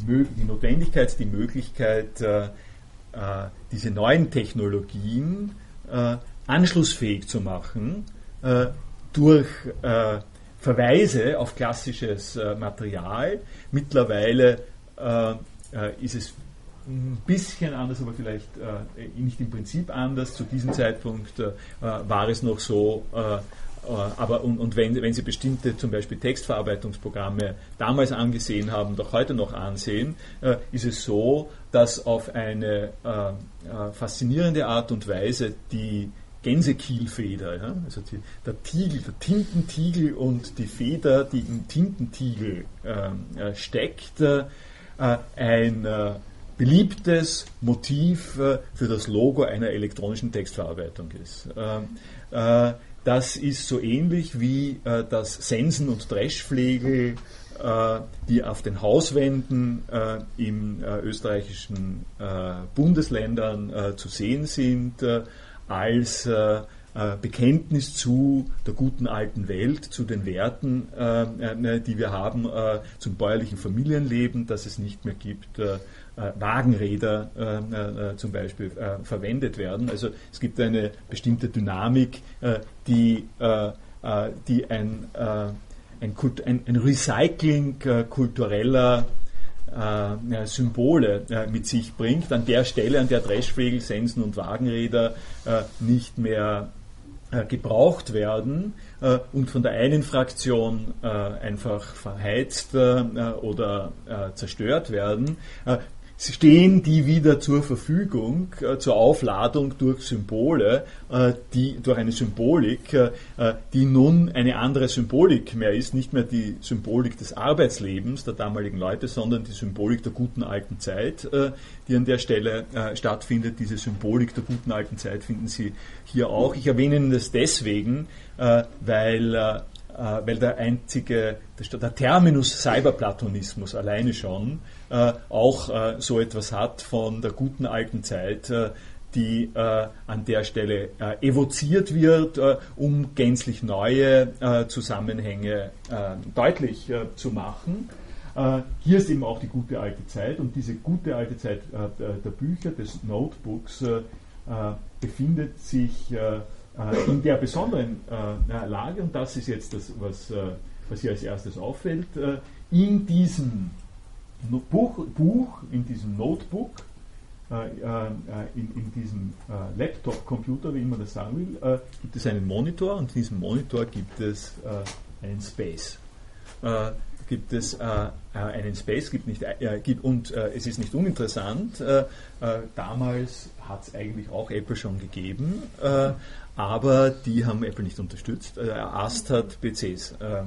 die Notwendigkeit, die Möglichkeit, diese neuen Technologien äh, anschlussfähig zu machen äh, durch äh, Verweise auf klassisches äh, Material. Mittlerweile äh, ist es ein bisschen anders, aber vielleicht nicht im Prinzip anders. Zu diesem Zeitpunkt war es noch so, äh, aber und, und wenn, wenn Sie bestimmte zum Beispiel Textverarbeitungsprogramme damals angesehen haben, doch heute noch ansehen, äh, ist es so, dass auf eine äh, äh faszinierende Art und Weise die Gänsekielfeder, ja, also die, der Tiegel, der Tintentiegel und die Feder, die im Tintentiegel ähm, äh, steckt, äh, ein beliebtes Motiv für das Logo einer elektronischen Textverarbeitung ist. Das ist so ähnlich wie äh, das Sensen- und Dreschflegel, äh, die auf den Hauswänden äh, in äh, österreichischen äh, Bundesländern äh, zu sehen sind, als Bekenntnis zu der guten alten Welt, zu den Werten, die wir haben, zum bäuerlichen Familienleben, das es nicht mehr gibt Wagenräder zum Beispiel verwendet werden. Also es gibt eine bestimmte Dynamik, die, die ein, ein, ein, ein Recycling kultureller äh, Symbole äh, mit sich bringt, an der Stelle, an der Dreschflegel, Sensen und Wagenräder äh, nicht mehr gebraucht werden und von der einen Fraktion einfach verheizt oder zerstört werden, stehen die wieder zur Verfügung, äh, zur Aufladung durch Symbole, äh, die, durch eine Symbolik, äh, die nun eine andere Symbolik mehr ist, nicht mehr die Symbolik des Arbeitslebens der damaligen Leute, sondern die Symbolik der guten alten Zeit, äh, die an der Stelle äh, stattfindet. Diese Symbolik der guten alten Zeit finden Sie hier auch. Ich erwähne Ihnen das deswegen, äh, weil weil der einzige, der Terminus Cyberplatonismus alleine schon auch äh, so etwas hat von der guten alten Zeit, äh, die äh, an der Stelle äh, evoziert wird, äh, um gänzlich neue Zusammenhänge deutlich zu machen. hier ist eben auch die gute alte Zeit und diese gute alte Zeit der Bücher, des Notebooks, befindet sich in der besonderen Lage, und das ist jetzt das, was, was hier als erstes auffällt, in diesem Buch, Buch in diesem Notebook, äh, äh, in, in, diesem äh, Laptop-Computer, wie immer das sagen will, äh, gibt es einen Monitor und in diesem Monitor gibt es äh, einen Space. Äh, gibt es einen Space, gibt nicht, gibt, und es ist nicht uninteressant, damals hat es eigentlich auch Apple schon gegeben, äh, aber die haben Apple nicht unterstützt. Äh, Ast hat PCs äh, äh,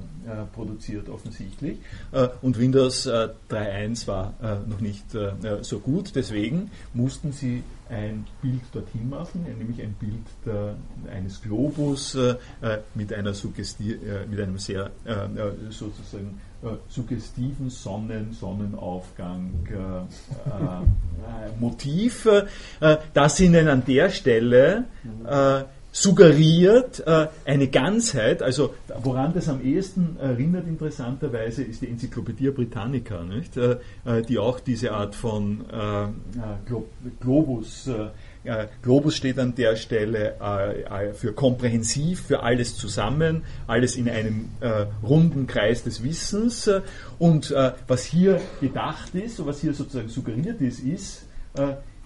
produziert offensichtlich. Äh, und Windows 3.1 war noch nicht so gut, deswegen mussten sie ein Bild dorthin machen, nämlich ein Bild der, eines Globus mit, einer Suggesti mit einem sehr sozusagen suggestiven Sonnen, Sonnenaufgang Motiv, das ihnen an der Stelle suggeriert äh, eine Ganzheit, also woran das am ehesten erinnert interessanterweise ist die Enzyklopädie Britannica, nicht? Äh, äh die auch diese Art von äh, äh Glo Globus, äh, Globus steht an der Stelle für komprehensiv, für alles zusammen, alles in einem runden Kreis des Wissens. Und was hier gedacht ist, und was hier sozusagen suggeriert ist, ist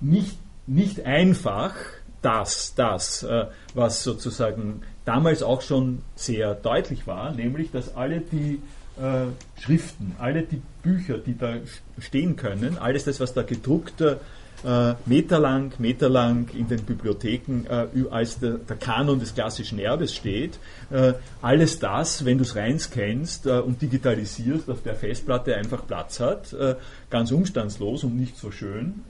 nicht, nicht einfach, das, das, äh, was sozusagen damals auch schon sehr deutlich war, nämlich dass alle die äh, Schriften, alle die Bücher, die da stehen können, alles das, was da gedruckt äh, meterlang, meterlang in den Bibliotheken äh, als der, der, Kanon des klassischen Erbes steht. Äh, alles das, wenn du es rein scannst äh, und digitalisierst, auf der Festplatte einfach Platz hat, äh, ganz umstandslos und nicht so schön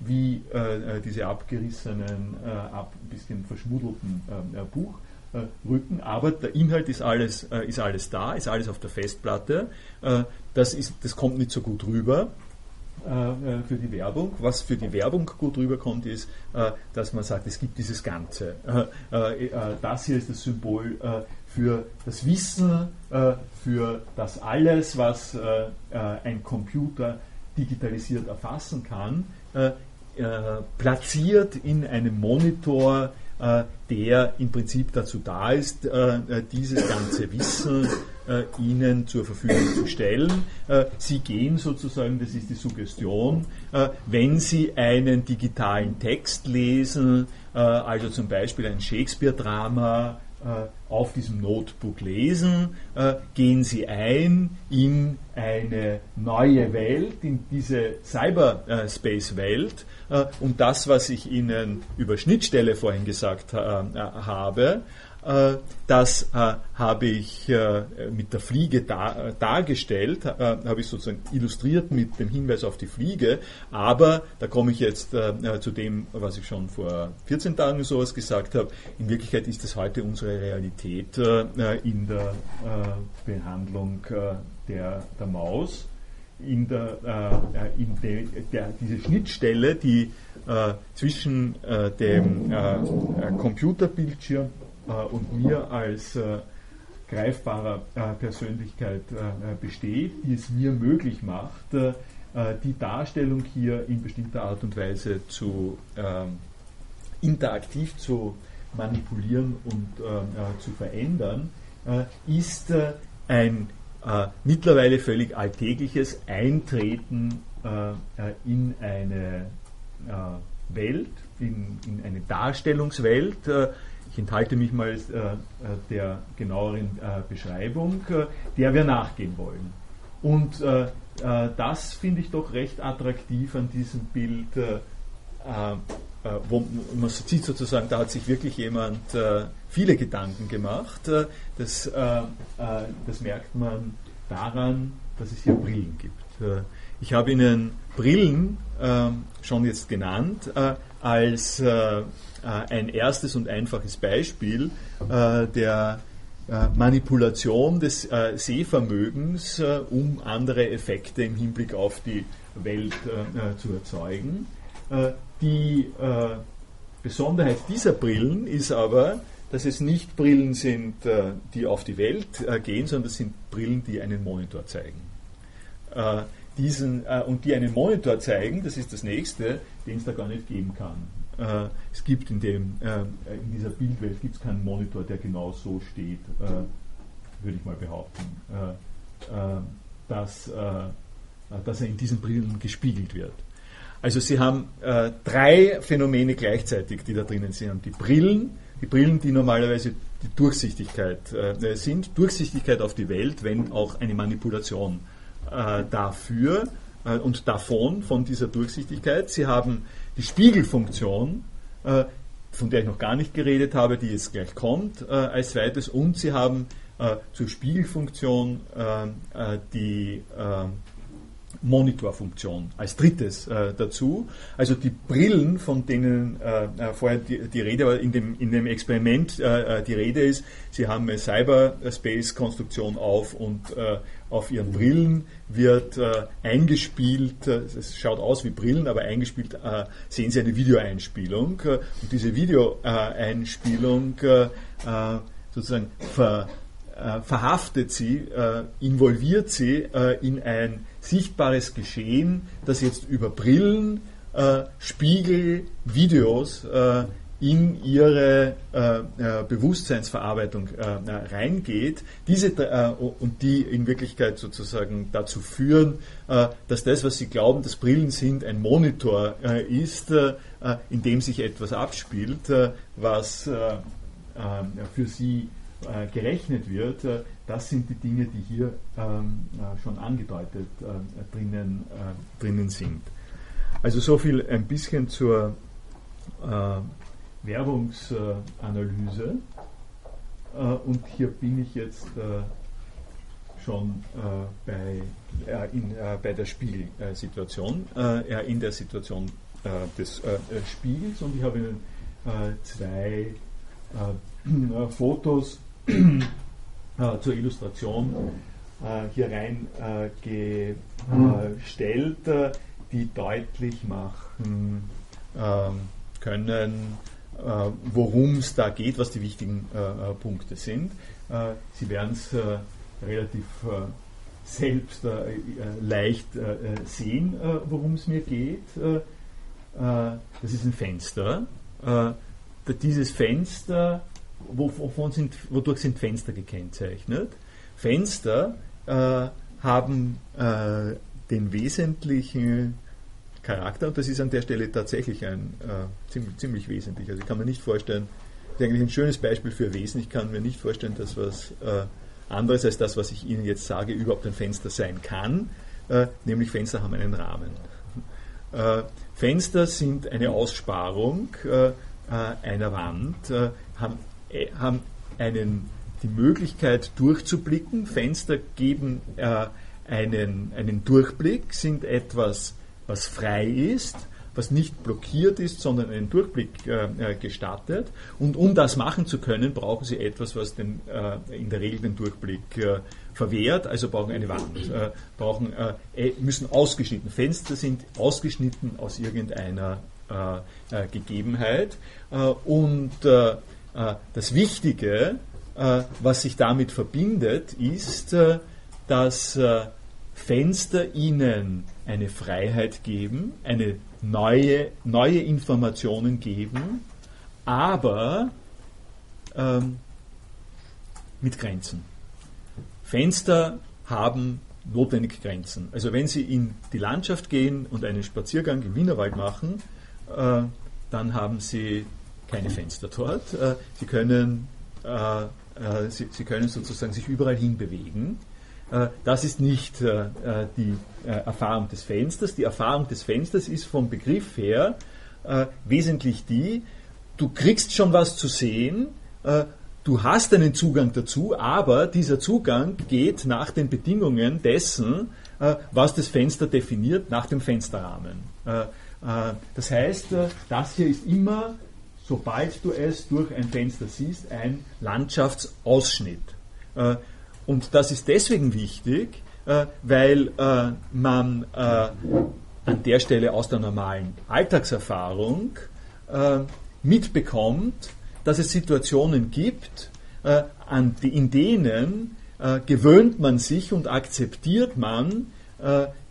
wie äh, äh, diese abgerissenen, äh, ab, bisschen verschmuddelten äh, Buchrücken, aber der Inhalt ist alles, ist alles da, ist alles auf der Festplatte. das, ist, das kommt nicht so gut rüber für die Werbung. Was für die Werbung gut rüberkommt, ist, dass man sagt, es gibt dieses Ganze. das hier ist das Symbol für das Wissen, für das alles, was ein Computer digitalisiert erfassen kann, äh, platziert in einem Monitor, äh, der im Prinzip dazu da ist, äh, dieses ganze Wissen Ihnen zur Verfügung zu stellen. Sie gehen sozusagen, das ist die Suggestion, wenn Sie einen digitalen Text lesen, also zum Beispiel ein Shakespeare-Drama, auf diesem Notebook lesen, gehen Sie ein in eine neue Welt, in diese Cyberspace-Welt, äh, und das, was ich Ihnen über Schnittstelle vorhin gesagt äh, habe, äh, das habe ich mit der Fliege dargestellt, habe ich sozusagen illustriert mit dem Hinweis auf die Fliege, aber da komme ich jetzt zu dem, was ich schon vor 14 Tagen sowas gesagt habe. In Wirklichkeit ist das heute unsere Realität in der Behandlung der, der Maus in der, äh, in de, der, diese Schnittstelle, die äh, zwischen äh, dem äh, äh, Computerbildschirm äh, und mir als greifbarer Persönlichkeit besteht, die es mir möglich macht, die Darstellung hier in bestimmter Art und Weise zu ähm, interaktiv zu manipulieren und zu verändern, ist ein äh, mittlerweile völlig alltägliches Eintreten äh, äh in eine äh, Welt, in, in, eine Darstellungswelt. Äh, ich enthalte mich mal äh, der genaueren Beschreibung, der wir nachgehen wollen. Und das finde ich doch recht attraktiv an diesem Bild äh, wo man sieht sozusagen, da hat sich wirklich jemand äh, viele Gedanken gemacht. Äh, das, das merkt man daran, dass es hier Brillen gibt. ich habe Ihnen Brillen schon jetzt genannt als ein erstes und einfaches Beispiel der Manipulation des Sehvermögens, um andere Effekte im Hinblick auf die Welt zu erzeugen. Die äh, Besonderheit dieser Brillen ist aber, dass es nicht Brillen sind, äh, die auf die Welt äh, gehen, sondern es sind Brillen, die einen Monitor zeigen. Äh, diesen, äh, und die einen Monitor zeigen, das ist das nächste, den es da gar nicht geben kann. Äh, es gibt in, dem, in dieser Bildwelt gibt's keinen Monitor, der genau so steht, würde ich mal behaupten, dass, dass er in diesen Brillen gespiegelt wird. Also Sie haben äh, drei Phänomene gleichzeitig, die da drinnen sind. Die Brillen, die Brillen, die normalerweise die Durchsichtigkeit äh, sind, Durchsichtigkeit auf die Welt, wenn auch eine Manipulation äh, dafür äh, und davon, von dieser Durchsichtigkeit. Sie haben die Spiegelfunktion, äh, von der ich noch gar nicht geredet habe, die jetzt gleich kommt äh, als zweites. Und Sie haben äh, zur Spiegelfunktion äh, die Monitorfunktion als drittes äh, dazu. Also die Brillen, von denen äh, äh, vorher die, die, Rede war, in dem, in dem Experiment äh, äh die Rede ist, sie haben eine Cyberspace-Konstruktion auf und äh, auf ihren Brillen wird eingespielt, es schaut aus wie Brillen, aber eingespielt sehen Sie eine Videoeinspielung. und diese Videoeinspielung sozusagen ver, verhaftet sie, involviert sie in ein sichtbares Geschehen, das jetzt über Brillen, äh, Spiegel, Videos äh, in ihre äh, äh Bewusstseinsverarbeitung äh, reingeht, diese, äh, und die in Wirklichkeit sozusagen dazu führen, dass das, was sie glauben, dass Brillen sind, ein Monitor ist, in dem sich etwas abspielt, was für sie gerechnet wird, das sind die Dinge, die hier ähm, äh, schon angedeutet äh, drinnen, äh, drinnen sind. Also so viel ein bisschen zur äh, Werbungsanalyse. Äh, und hier bin ich jetzt äh, schon bei, in, bei der Spiegelsituation, in der Situation des Spiegels und ich habe Ihnen zwei Fotos äh, zur Illustration äh, hier reingestellt, äh, die deutlich machen ähm, können, worum es da geht, was die wichtigen Punkte sind. Sie werden es relativ selbst leicht sehen, worum es mir geht. das ist ein Fenster. dieses Fenster wovon sind, wodurch sind Fenster gekennzeichnet? Fenster äh, haben äh, den wesentlichen Charakter, und das ist an der Stelle tatsächlich ein äh, ziemlich, ziemlich wesentlich. Also ich kann mir nicht vorstellen, das ist eigentlich ein schönes Beispiel für Wesen. Ich kann mir nicht vorstellen, dass was äh, anderes als das, was ich Ihnen jetzt sage, überhaupt ein Fenster sein kann. Äh, nämlich Fenster haben einen Rahmen. Äh, Fenster sind eine Aussparung einer Wand, haben haben einen, die Möglichkeit durchzublicken. Fenster geben äh, einen, einen Durchblick, sind etwas, was frei ist, was nicht blockiert ist, sondern einen Durchblick äh, äh gestattet. Und um das machen zu können, brauchen Sie etwas, was den, äh, in der Regel den Durchblick äh, verwehrt, also brauchen eine Wand, brauchen, müssen ausgeschnitten. Fenster sind ausgeschnitten aus irgendeiner Gegebenheit. und äh, das Wichtige, äh, was sich damit verbindet, ist, äh, dass Fenster ihnen eine Freiheit geben, eine neue, neue Informationen geben, aber ähm, mit Grenzen. Fenster haben notwendig Grenzen. Also wenn Sie in die Landschaft gehen und einen Spaziergang im Wienerwald machen, äh, dann haben Sie keine Fenster dort. Äh, sie, können, äh, äh, sie, sie, können sozusagen sich überall hin bewegen. Das ist nicht die Erfahrung des Fensters. Die Erfahrung des Fensters ist vom Begriff her wesentlich die, du kriegst schon was zu sehen, du hast einen Zugang dazu, aber dieser Zugang geht nach den Bedingungen dessen, was das Fenster definiert, nach dem Fensterrahmen. Das heißt, das hier ist immer sobald du es durch ein Fenster siehst, ein Landschaftsausschnitt. Äh, und das ist deswegen wichtig, äh, weil äh, man an der Stelle aus der normalen Alltagserfahrung mitbekommt, dass es Situationen gibt, in denen gewöhnt man sich und akzeptiert man,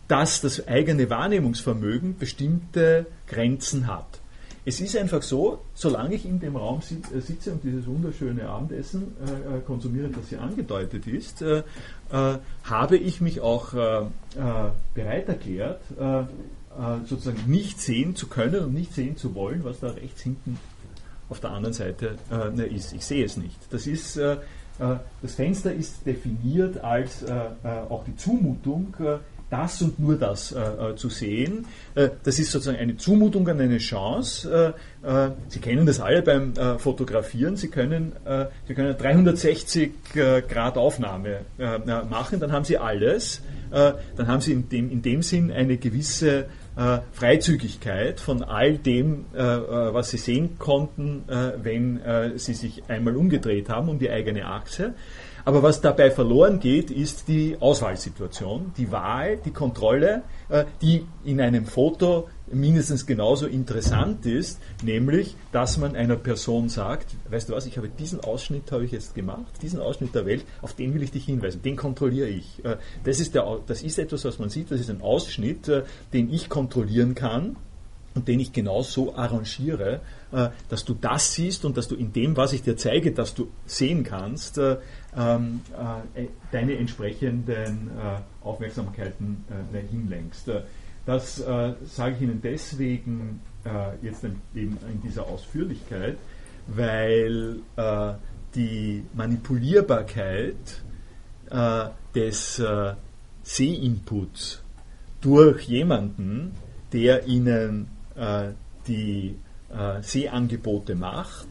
dass das eigene Wahrnehmungsvermögen bestimmte Grenzen hat. Es ist einfach so, solange ich in dem Raum äh, sitze und dieses wunderschöne Abendessen äh, äh, konsumiere, das hier angedeutet ist, äh, äh, habe ich mich auch äh, bereit erklärt, sozusagen nicht sehen zu können und nicht sehen zu wollen, was da rechts hinten auf der anderen Seite ne, ist. Ich sehe es nicht. Das ist das Fenster ist definiert als auch die Zumutung das und nur das äh, zu sehen. Äh, das ist sozusagen eine Zumutung an eine Chance. Äh, äh, Sie kennen das alle beim Fotografieren. Sie können, Sie können 360 Grad Aufnahme machen, dann haben Sie alles. dann haben Sie in dem, in dem Sinn eine gewisse Freizügigkeit von all dem, was Sie sehen konnten, wenn Sie sich einmal umgedreht haben um die eigene Achse. Aber was dabei verloren geht, ist die Auswahlsituation, die Wahl, die Kontrolle, äh, die in einem Foto mindestens genauso interessant ist, nämlich, dass man einer Person sagt, weißt du was, ich habe diesen Ausschnitt habe ich jetzt gemacht, diesen Ausschnitt der Welt, auf den will ich dich hinweisen, den kontrolliere ich. Äh, das ist, der, das ist etwas, was man sieht, das ist ein Ausschnitt, äh, den ich kontrollieren kann und den ich genau so arrangiere, dass du das siehst und dass du in dem, was ich dir zeige, dass du sehen kannst, ähm, äh, deine entsprechenden äh, Aufmerksamkeiten äh, hinlenkst. Das sage ich Ihnen deswegen jetzt eben in dieser Ausführlichkeit, weil die Manipulierbarkeit des Sehinputs durch jemanden, der Ihnen die Sehangebote macht,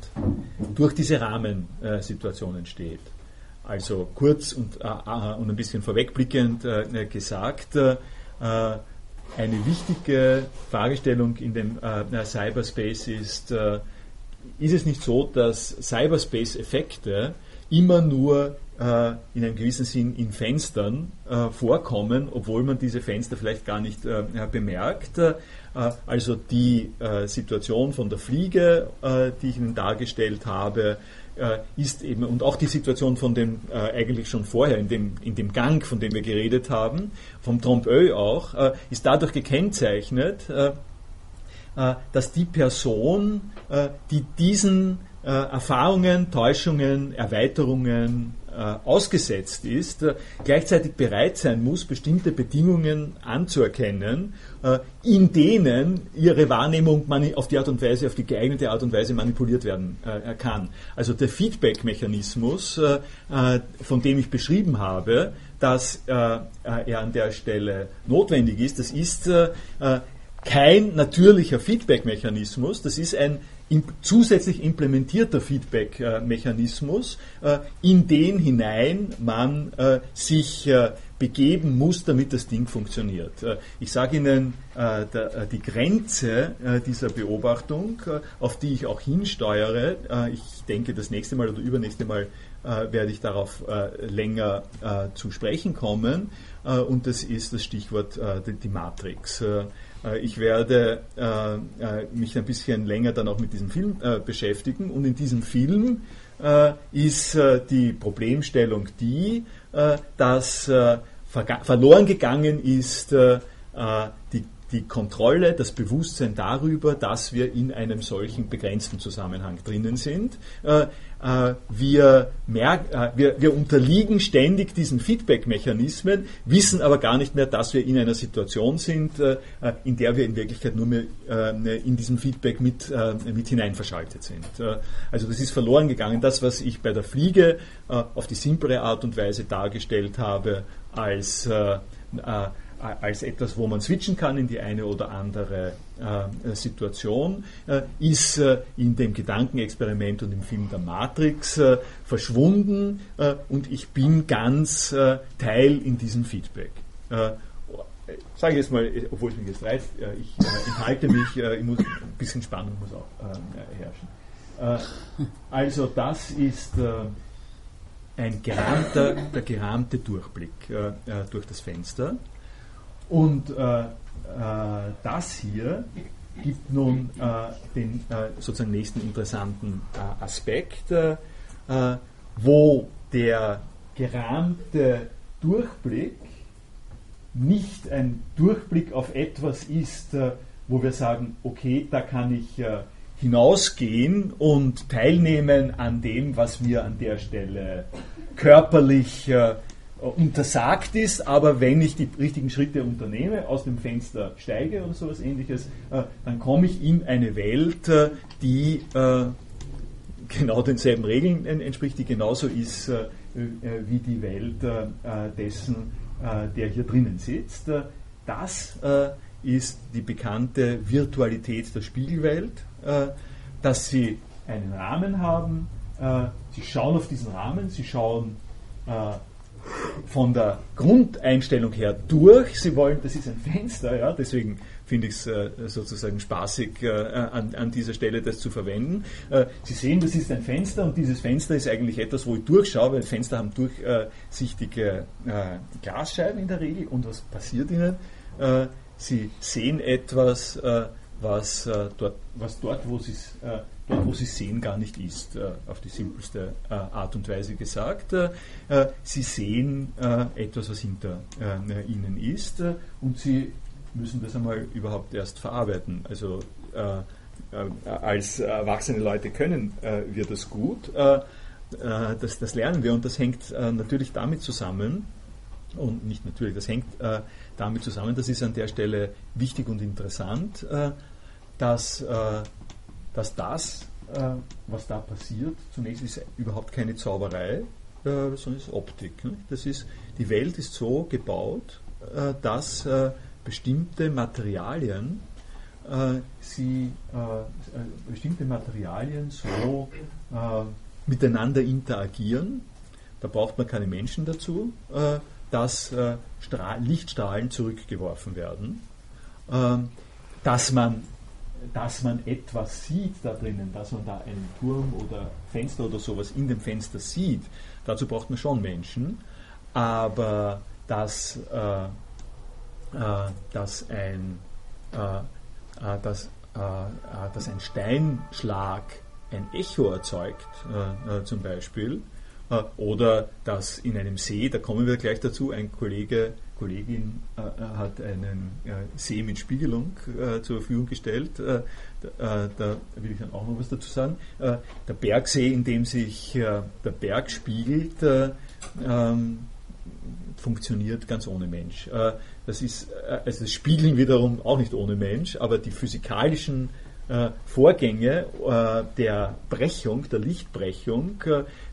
durch diese Rahmensituationen steht. Also kurz und, äh, äh, und ein bisschen vorwegblickend äh, gesagt, äh, eine wichtige Fragestellung in dem äh, Cyberspace ist, äh, ist es nicht so, dass Cyberspace-Effekte immer nur in einem gewissen Sinn in Fenstern vorkommen, obwohl man diese Fenster vielleicht gar nicht bemerkt. also die Situation von der Fliege, die ich Ihnen dargestellt habe, äh, ist eben, und auch die Situation von dem äh, eigentlich schon vorher, in dem, in dem Gang, von dem wir geredet haben, vom Trompe auch, äh, ist dadurch gekennzeichnet, äh, äh, dass die Person, äh, die diesen Erfahrungen, Täuschungen, Erweiterungen ausgesetzt ist, gleichzeitig bereit sein muss, bestimmte Bedingungen anzuerkennen äh, in denen ihre Wahrnehmung auf die Art und Weise, auf die geeignete Art und Weise manipuliert werden äh, kann. Also der Feedback-Mechanismus, äh, von dem ich beschrieben habe, dass er an der Stelle notwendig ist, das ist kein natürlicher Feedback-Mechanismus, das ist ein zusätzlich implementierter Feedback-Mechanismus, in den hinein man sich begeben muss, damit das Ding funktioniert. Äh, ich sage Ihnen äh, äh, die Grenze dieser Beobachtung, auf die ich auch hinsteuere. Ich denke, das nächste Mal oder übernächste Mal werde ich darauf länger zu sprechen kommen. Und das ist das Stichwort die Matrix. Ich werde mich ein bisschen länger dann auch mit diesem Film beschäftigen. Und in diesem Film ist die Problemstellung die, äh, dass äh, verloren gegangen ist äh, die, die Kontrolle, das Bewusstsein darüber, dass wir in einem solchen begrenzten Zusammenhang drinnen sind. Äh, wir, merk, äh, wir, wir unterliegen ständig diesen Feedback-Mechanismen, wissen aber gar nicht mehr, dass wir in einer Situation sind, äh, in der wir in Wirklichkeit nur mehr in diesem Feedback mit, mit hinein verschaltet sind. Also das ist verloren gegangen. Das, was ich bei der Fliege auf die simplere Art und Weise dargestellt habe, als als etwas, wo man switchen kann in die eine oder andere äh, Situation, äh, ist äh, in dem Gedankenexperiment und im Film der Matrix äh, verschwunden äh, und ich bin ganz äh, Teil in diesem Feedback. Sage ich jetzt mal, obwohl es mich jetzt reizt, ich enthalte mich, ich muss, ein bisschen Spannung muss auch herrschen. also das ist ein gerahmter, der gerahmte Durchblick durch das Fenster. Und äh, äh, das hier gibt nun äh, den äh, sozusagen nächsten interessanten äh, Aspekt, wo der gerahmte Durchblick nicht ein Durchblick auf etwas ist, wo wir sagen, okay, da kann ich hinausgehen und teilnehmen an dem, was mir an der Stelle körperlich untersagt ist, aber wenn ich die richtigen Schritte unternehme, aus dem Fenster steige oder sowas ähnliches, äh, dann komme ich in eine Welt, äh, die genau denselben Regeln entspricht, die genauso ist wie die Welt dessen, der hier drinnen sitzt. das ist die bekannte Virtualität der Spiegelwelt, dass sie einen Rahmen haben, sie schauen auf diesen Rahmen, sie schauen von der Grundeinstellung her durch. Sie wollen, das ist ein Fenster, ja, deswegen finde ich es äh, sozusagen spaßig, äh, an, an, dieser Stelle das zu verwenden. Äh, Sie sehen, das ist ein Fenster und dieses Fenster ist eigentlich etwas, wo ich durchschaue, weil Fenster haben durchsichtige äh, Glasscheiben in der Regel und was passiert ihnen? Äh, Sie sehen etwas, äh, was, dort, was dort, wo Sie es dort, wo sie sehen, gar nicht ist, äh, auf die simpelste äh, Art und Weise gesagt. Äh, sie sehen etwas, was hinter ihnen ist und sie müssen das einmal überhaupt erst verarbeiten. Also als erwachsene Leute können wir das gut. Das, das, lernen wir und das hängt natürlich damit zusammen, und nicht natürlich, das hängt damit zusammen, das ist an der Stelle wichtig und interessant, dass dass das, äh, was da passiert, zunächst ist überhaupt keine Zauberei, äh, sondern ist Optik. Ne? Das ist, die Welt ist so gebaut, äh, dass äh, bestimmte Materialien äh, sie, äh, bestimmte Materialien so miteinander interagieren. Da braucht man keine Menschen dazu, dass Lichtstrahlen zurückgeworfen werden, dass man dass man etwas sieht da drinnen, dass man da einen Turm oder Fenster oder sowas in dem Fenster sieht, dazu braucht man schon Menschen. Aber dass, äh, äh, dass, ein, äh, äh dass, äh, äh, dass ein Steinschlag ein Echo erzeugt, zum Beispiel, oder dass in einem See, da kommen wir gleich dazu, ein Kollege Kollegin äh, äh, hat einen äh, See mit Spiegelung äh, zur Verfügung gestellt. Äh, da, äh, da, will ich dann auch noch was dazu sagen. der Bergsee, in dem sich der Berg spiegelt, ähm, funktioniert ganz ohne Mensch. das ist also das Spiegeln wiederum auch nicht ohne Mensch, aber die physikalischen Vorgänge der Brechung, der Lichtbrechung,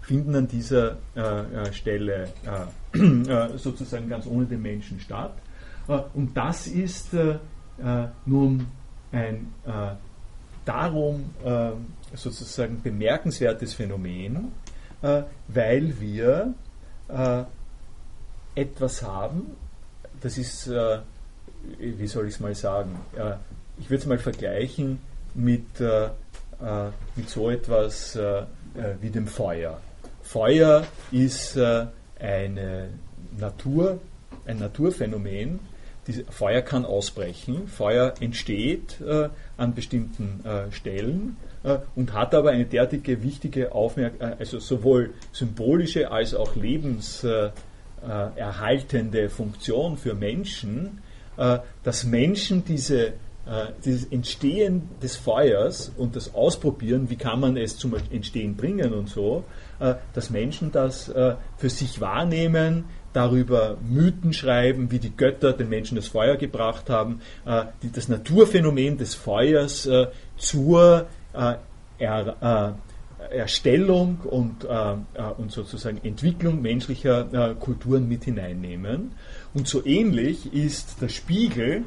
finden an dieser Stelle äh, sozusagen ganz ohne den Menschen statt. Äh, und das ist äh, nun ein darum sozusagen bemerkenswertes Phänomen, weil wir etwas haben, das ist, wie soll ich es mal sagen, ich würde es mal vergleichen mit, mit so etwas wie dem Feuer. Feuer ist eine Natur, ein Naturphänomen. Die Feuer kann ausbrechen, Feuer entsteht äh, an bestimmten äh, Stellen äh, und hat aber eine derartige wichtige Aufmerksamkeit, äh, also sowohl symbolische als auch lebenserhaltende äh, Funktion für Menschen, äh, dass Menschen diese dieses Entstehen des Feuers und das Ausprobieren, wie kann man es zum Entstehen bringen und so, äh, dass Menschen das äh, für sich wahrnehmen, darüber Mythen schreiben, wie die Götter den Menschen das Feuer gebracht haben, äh, das Naturphänomen des Feuers zur Erstellung und sozusagen Entwicklung menschlicher Kulturen mit hineinnehmen. Und so ähnlich ist der Spiegel,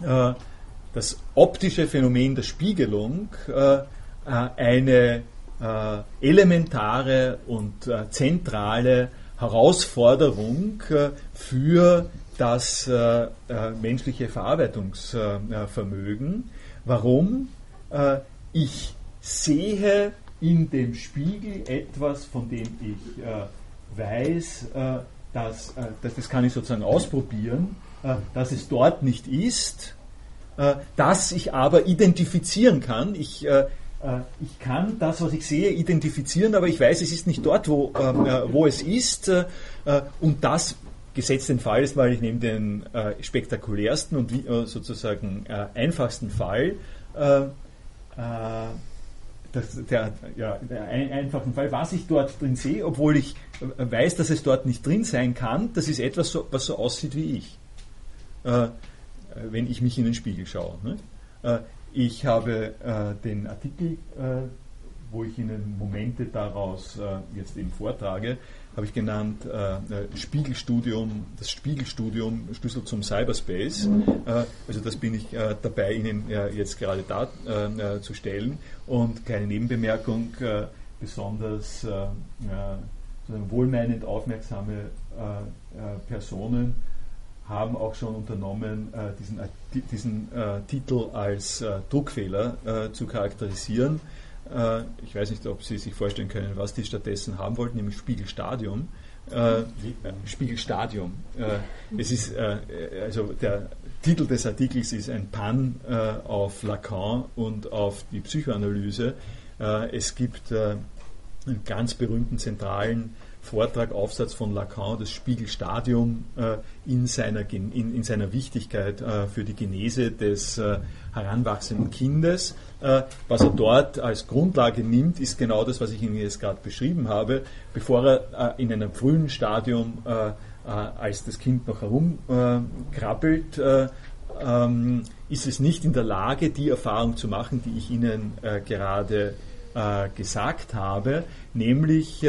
das optische Phänomen der Spiegelung, eine äh, elementare und äh, zentrale Herausforderung äh, für das äh, äh, menschliche Verarbeitungsvermögen. Warum? Äh, ich sehe in dem Spiegel etwas, von dem ich weiß, dass, dass, das kann ich sozusagen ausprobieren, dass es dort nicht ist, dass ich aber identifizieren kann. Ich ich kann das, was ich sehe, identifizieren, aber ich weiß, es ist nicht dort, wo, ähm, äh, wo es ist. Äh, und das gesetzt den Fall ist, weil ich nehme den spektakulärsten und sozusagen einfachsten Fall, das, der, ja, der ein, einfachen Fall, was ich dort drin sehe, obwohl ich weiß, dass es dort nicht drin sein kann, das ist etwas, so, was so aussieht wie ich, äh, wenn ich mich in den Spiegel schaue. Ne? Ich habe äh, den Artikel, äh, wo ich Ihnen Momente daraus äh, jetzt eben vortrage, habe ich genannt äh, äh, Spiegelstudium, das Spiegelstudium Schlüssel zum Cyberspace. Äh, also das bin ich dabei, Ihnen jetzt gerade darzustellen. Und kleine Nebenbemerkung, besonders wohlmeinend aufmerksame Personen haben auch schon unternommen, diesen, diesen Titel als Druckfehler zu charakterisieren. Äh, ich weiß nicht, ob Sie sich vorstellen können, was die stattdessen haben wollten, nämlich Spiegelstadium. Äh, Spiegelstadium. Äh, es ist, äh, also der Titel des Artikels ist ein Pan äh, auf Lacan und auf die Psychoanalyse. Äh, es gibt einen ganz berühmten zentralen Vortrag, Aufsatz von Lacan, das Spiegelstadium äh, in, seiner, in, in, seiner Wichtigkeit äh, für die Genese des äh, heranwachsenden Kindes. Was er dort als Grundlage nimmt, ist genau das, was ich Ihnen jetzt gerade beschrieben habe. Bevor er in einem frühen Stadium, als das Kind noch herumkrabbelt, ähm, ist es nicht in der Lage, die Erfahrung zu machen, die ich Ihnen gerade gesagt habe, nämlich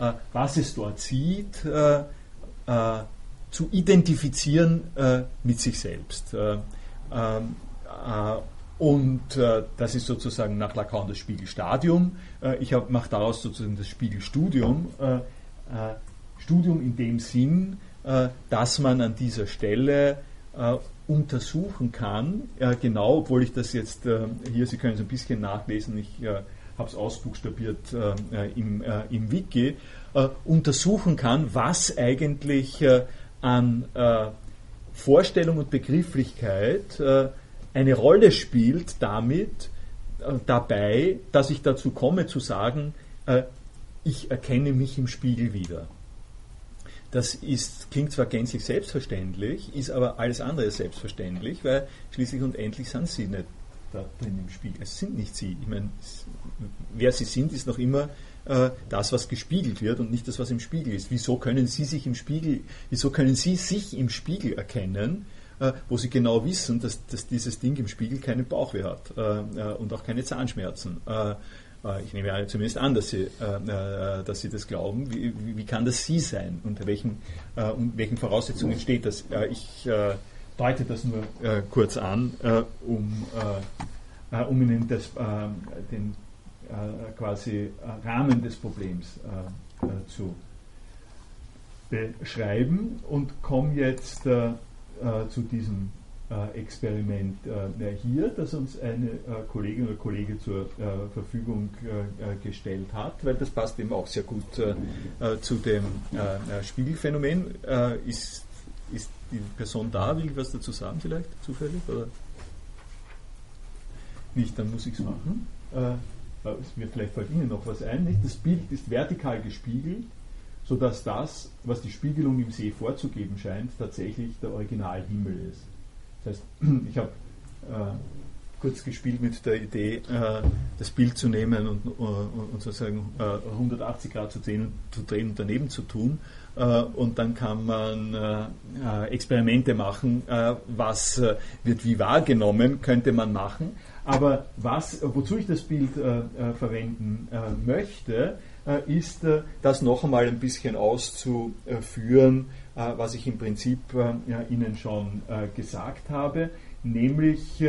äh, was es dort sieht, äh, äh, zu identifizieren mit sich selbst. Ähm, und das ist sozusagen nach Lacan das Spiegelstadium. ich mache daraus sozusagen das Spiegelstudium. Studium in dem Sinn, dass man an dieser Stelle untersuchen kann, genau, obwohl ich das jetzt hier, Sie können es ein bisschen nachlesen, ich habe es ausbuchstabiert äh, im, äh, im Wiki, äh, untersuchen kann, was eigentlich äh, an äh, Vorstellung und Begrifflichkeit äh, eine Rolle spielt damit, dabei, dass ich dazu komme zu sagen, ich erkenne mich im Spiegel wieder. Das ist, klingt zwar gänzlich selbstverständlich, ist aber alles andere selbstverständlich, weil schließlich und endlich sind sie nicht da drin im Spiegel. Es sind nicht sie. Ich meine, wer sie sind, ist noch immer äh, das, was gespiegelt wird und nicht das, was im Spiegel ist. Wieso können sie sich im Spiegel, wieso können sie sich im Spiegel erkennen, äh, wo sie genau wissen, dass, dass, dieses Ding im Spiegel keinen Bauchweh hat äh, äh und auch keine Zahnschmerzen? Äh, äh, ich nehme zumindest an, dass Sie, dass Sie das glauben. Wie, wie, kann das Sie sein? Unter welchen, unter welchen Voraussetzungen steht das? ich deute das nur kurz an, um, um Ihnen das, den äh, quasi äh, Rahmen des Problems äh, zu beschreiben und komme jetzt zu diesem Experiment hier, das uns eine Kollegin oder Kollege zur Verfügung gestellt hat, weil das passt eben auch sehr gut zu dem Spiegelphänomen. Ist, ist die Person da? Will was dazu sagen vielleicht, zufällig? Oder? Nicht, dann muss ich es machen äh, mir vielleicht fällt Ihnen noch was ein, nicht? das Bild ist vertikal gespiegelt, sodass das, was die Spiegelung im See vorzugeben scheint, tatsächlich der Originalhimmel ist. Das heißt, ich habe äh, kurz gespielt mit der Idee, äh, das Bild zu nehmen und, uh, und sozusagen äh, 180 Grad zu drehen, zu drehen und daneben zu tun. Äh, und dann kann man äh, Experimente machen, was wird wie wahrgenommen, könnte man machen. Aber was, wozu ich das Bild äh, äh, verwenden äh, möchte, äh, ist, äh, das noch einmal ein bisschen auszuführen, äh, was ich im Prinzip Ihnen schon gesagt habe, nämlich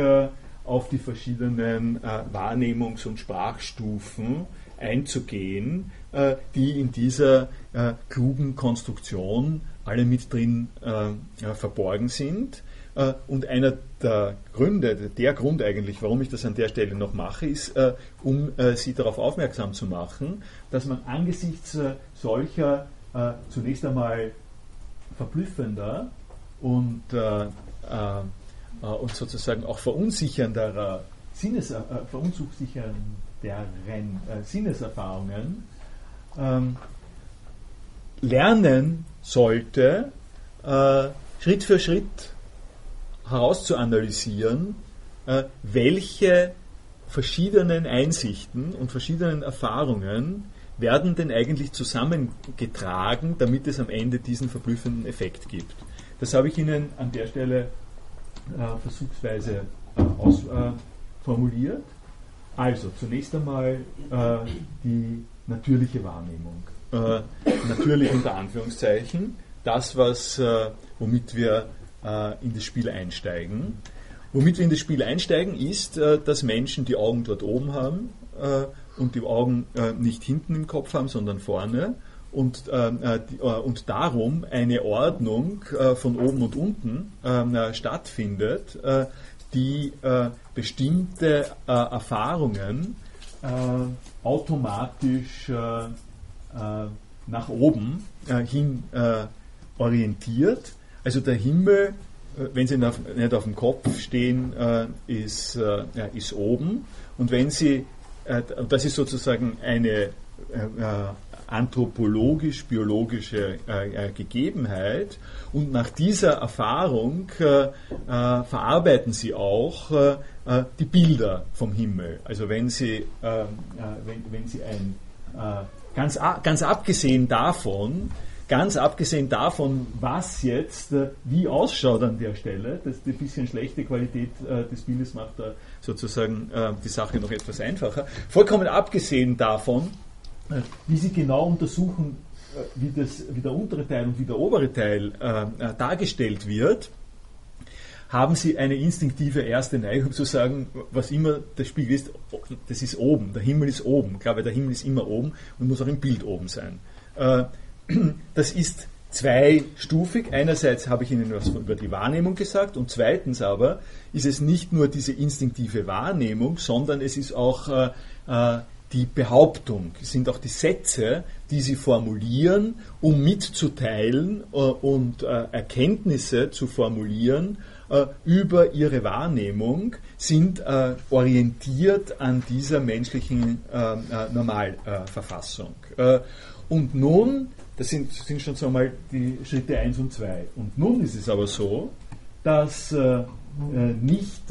auf die verschiedenen Wahrnehmungs- und Sprachstufen einzugehen, die in dieser klugen Konstruktion alle mit drin verborgen sind. Äh, und einer der Gründe, der Grund eigentlich, warum ich das an der Stelle noch mache, ist, äh, um äh, Sie darauf aufmerksam zu machen, dass man angesichts solcher zunächst einmal verblüffender und, und sozusagen auch verunsichernderer Sinnes, verunsichernderen Sinneserfahrungen ähm, lernen sollte, Schritt für Schritt herauszuanalysieren, äh, welche verschiedenen Einsichten und verschiedenen Erfahrungen werden denn eigentlich zusammengetragen, damit es am Ende diesen verblüffenden Effekt gibt. Das habe ich Ihnen an der Stelle äh, versuchsweise äh, ausformuliert. also, zunächst einmal äh, die natürliche Wahrnehmung. Äh, natürlich unter Anführungszeichen, das, was, äh, womit wir äh, in das Spiel einsteigen. Womit wir in das Spiel einsteigen, ist, äh, dass Menschen die Augen dort oben haben äh, und die Augen nicht hinten im Kopf haben, sondern vorne und, äh, die, äh, und darum eine Ordnung äh, von oben und unten ähm, stattfindet, die bestimmte Erfahrungen automatisch nach oben hin orientiert. Also der Himmel, wenn Sie nicht auf dem Kopf stehen, ist, ist oben. Und wenn Sie, das ist sozusagen eine anthropologisch-biologische äh, äh, Gegebenheit und nach dieser Erfahrung äh, äh verarbeiten sie auch äh, äh, die Bilder vom Himmel. Also wenn sie, wenn, wenn sie ein, ganz, ganz abgesehen davon, ganz abgesehen davon, was jetzt wie ausschaut an der Stelle, dass die bisschen schlechte Qualität des Bildes macht da sozusagen die Sache noch etwas einfacher. Vollkommen abgesehen davon, äh, wie Sie genau untersuchen, äh, wie, das, wie der untere Teil und wie der obere Teil äh, äh, dargestellt wird, haben Sie eine instinktive erste Neigung zu sagen, was immer der Spiegel ist, das ist oben, der Himmel ist oben. Klar, weil der Himmel ist immer oben und muss auch im Bild oben sein. Äh, das ist zweistufig. Einerseits habe ich Ihnen was über die Wahrnehmung gesagt und zweitens aber ist es nicht nur diese instinktive Wahrnehmung, sondern es ist auch äh, die Behauptung, sind auch die Sätze, die sie formulieren, um mitzuteilen äh, und äh, Erkenntnisse zu formulieren äh, über ihre Wahrnehmung, sind äh, orientiert an dieser menschlichen äh, äh, Normalverfassung. und nun, das sind, sind schon so mal die Schritte 1 und 2. Und nun ist es aber so, dass nicht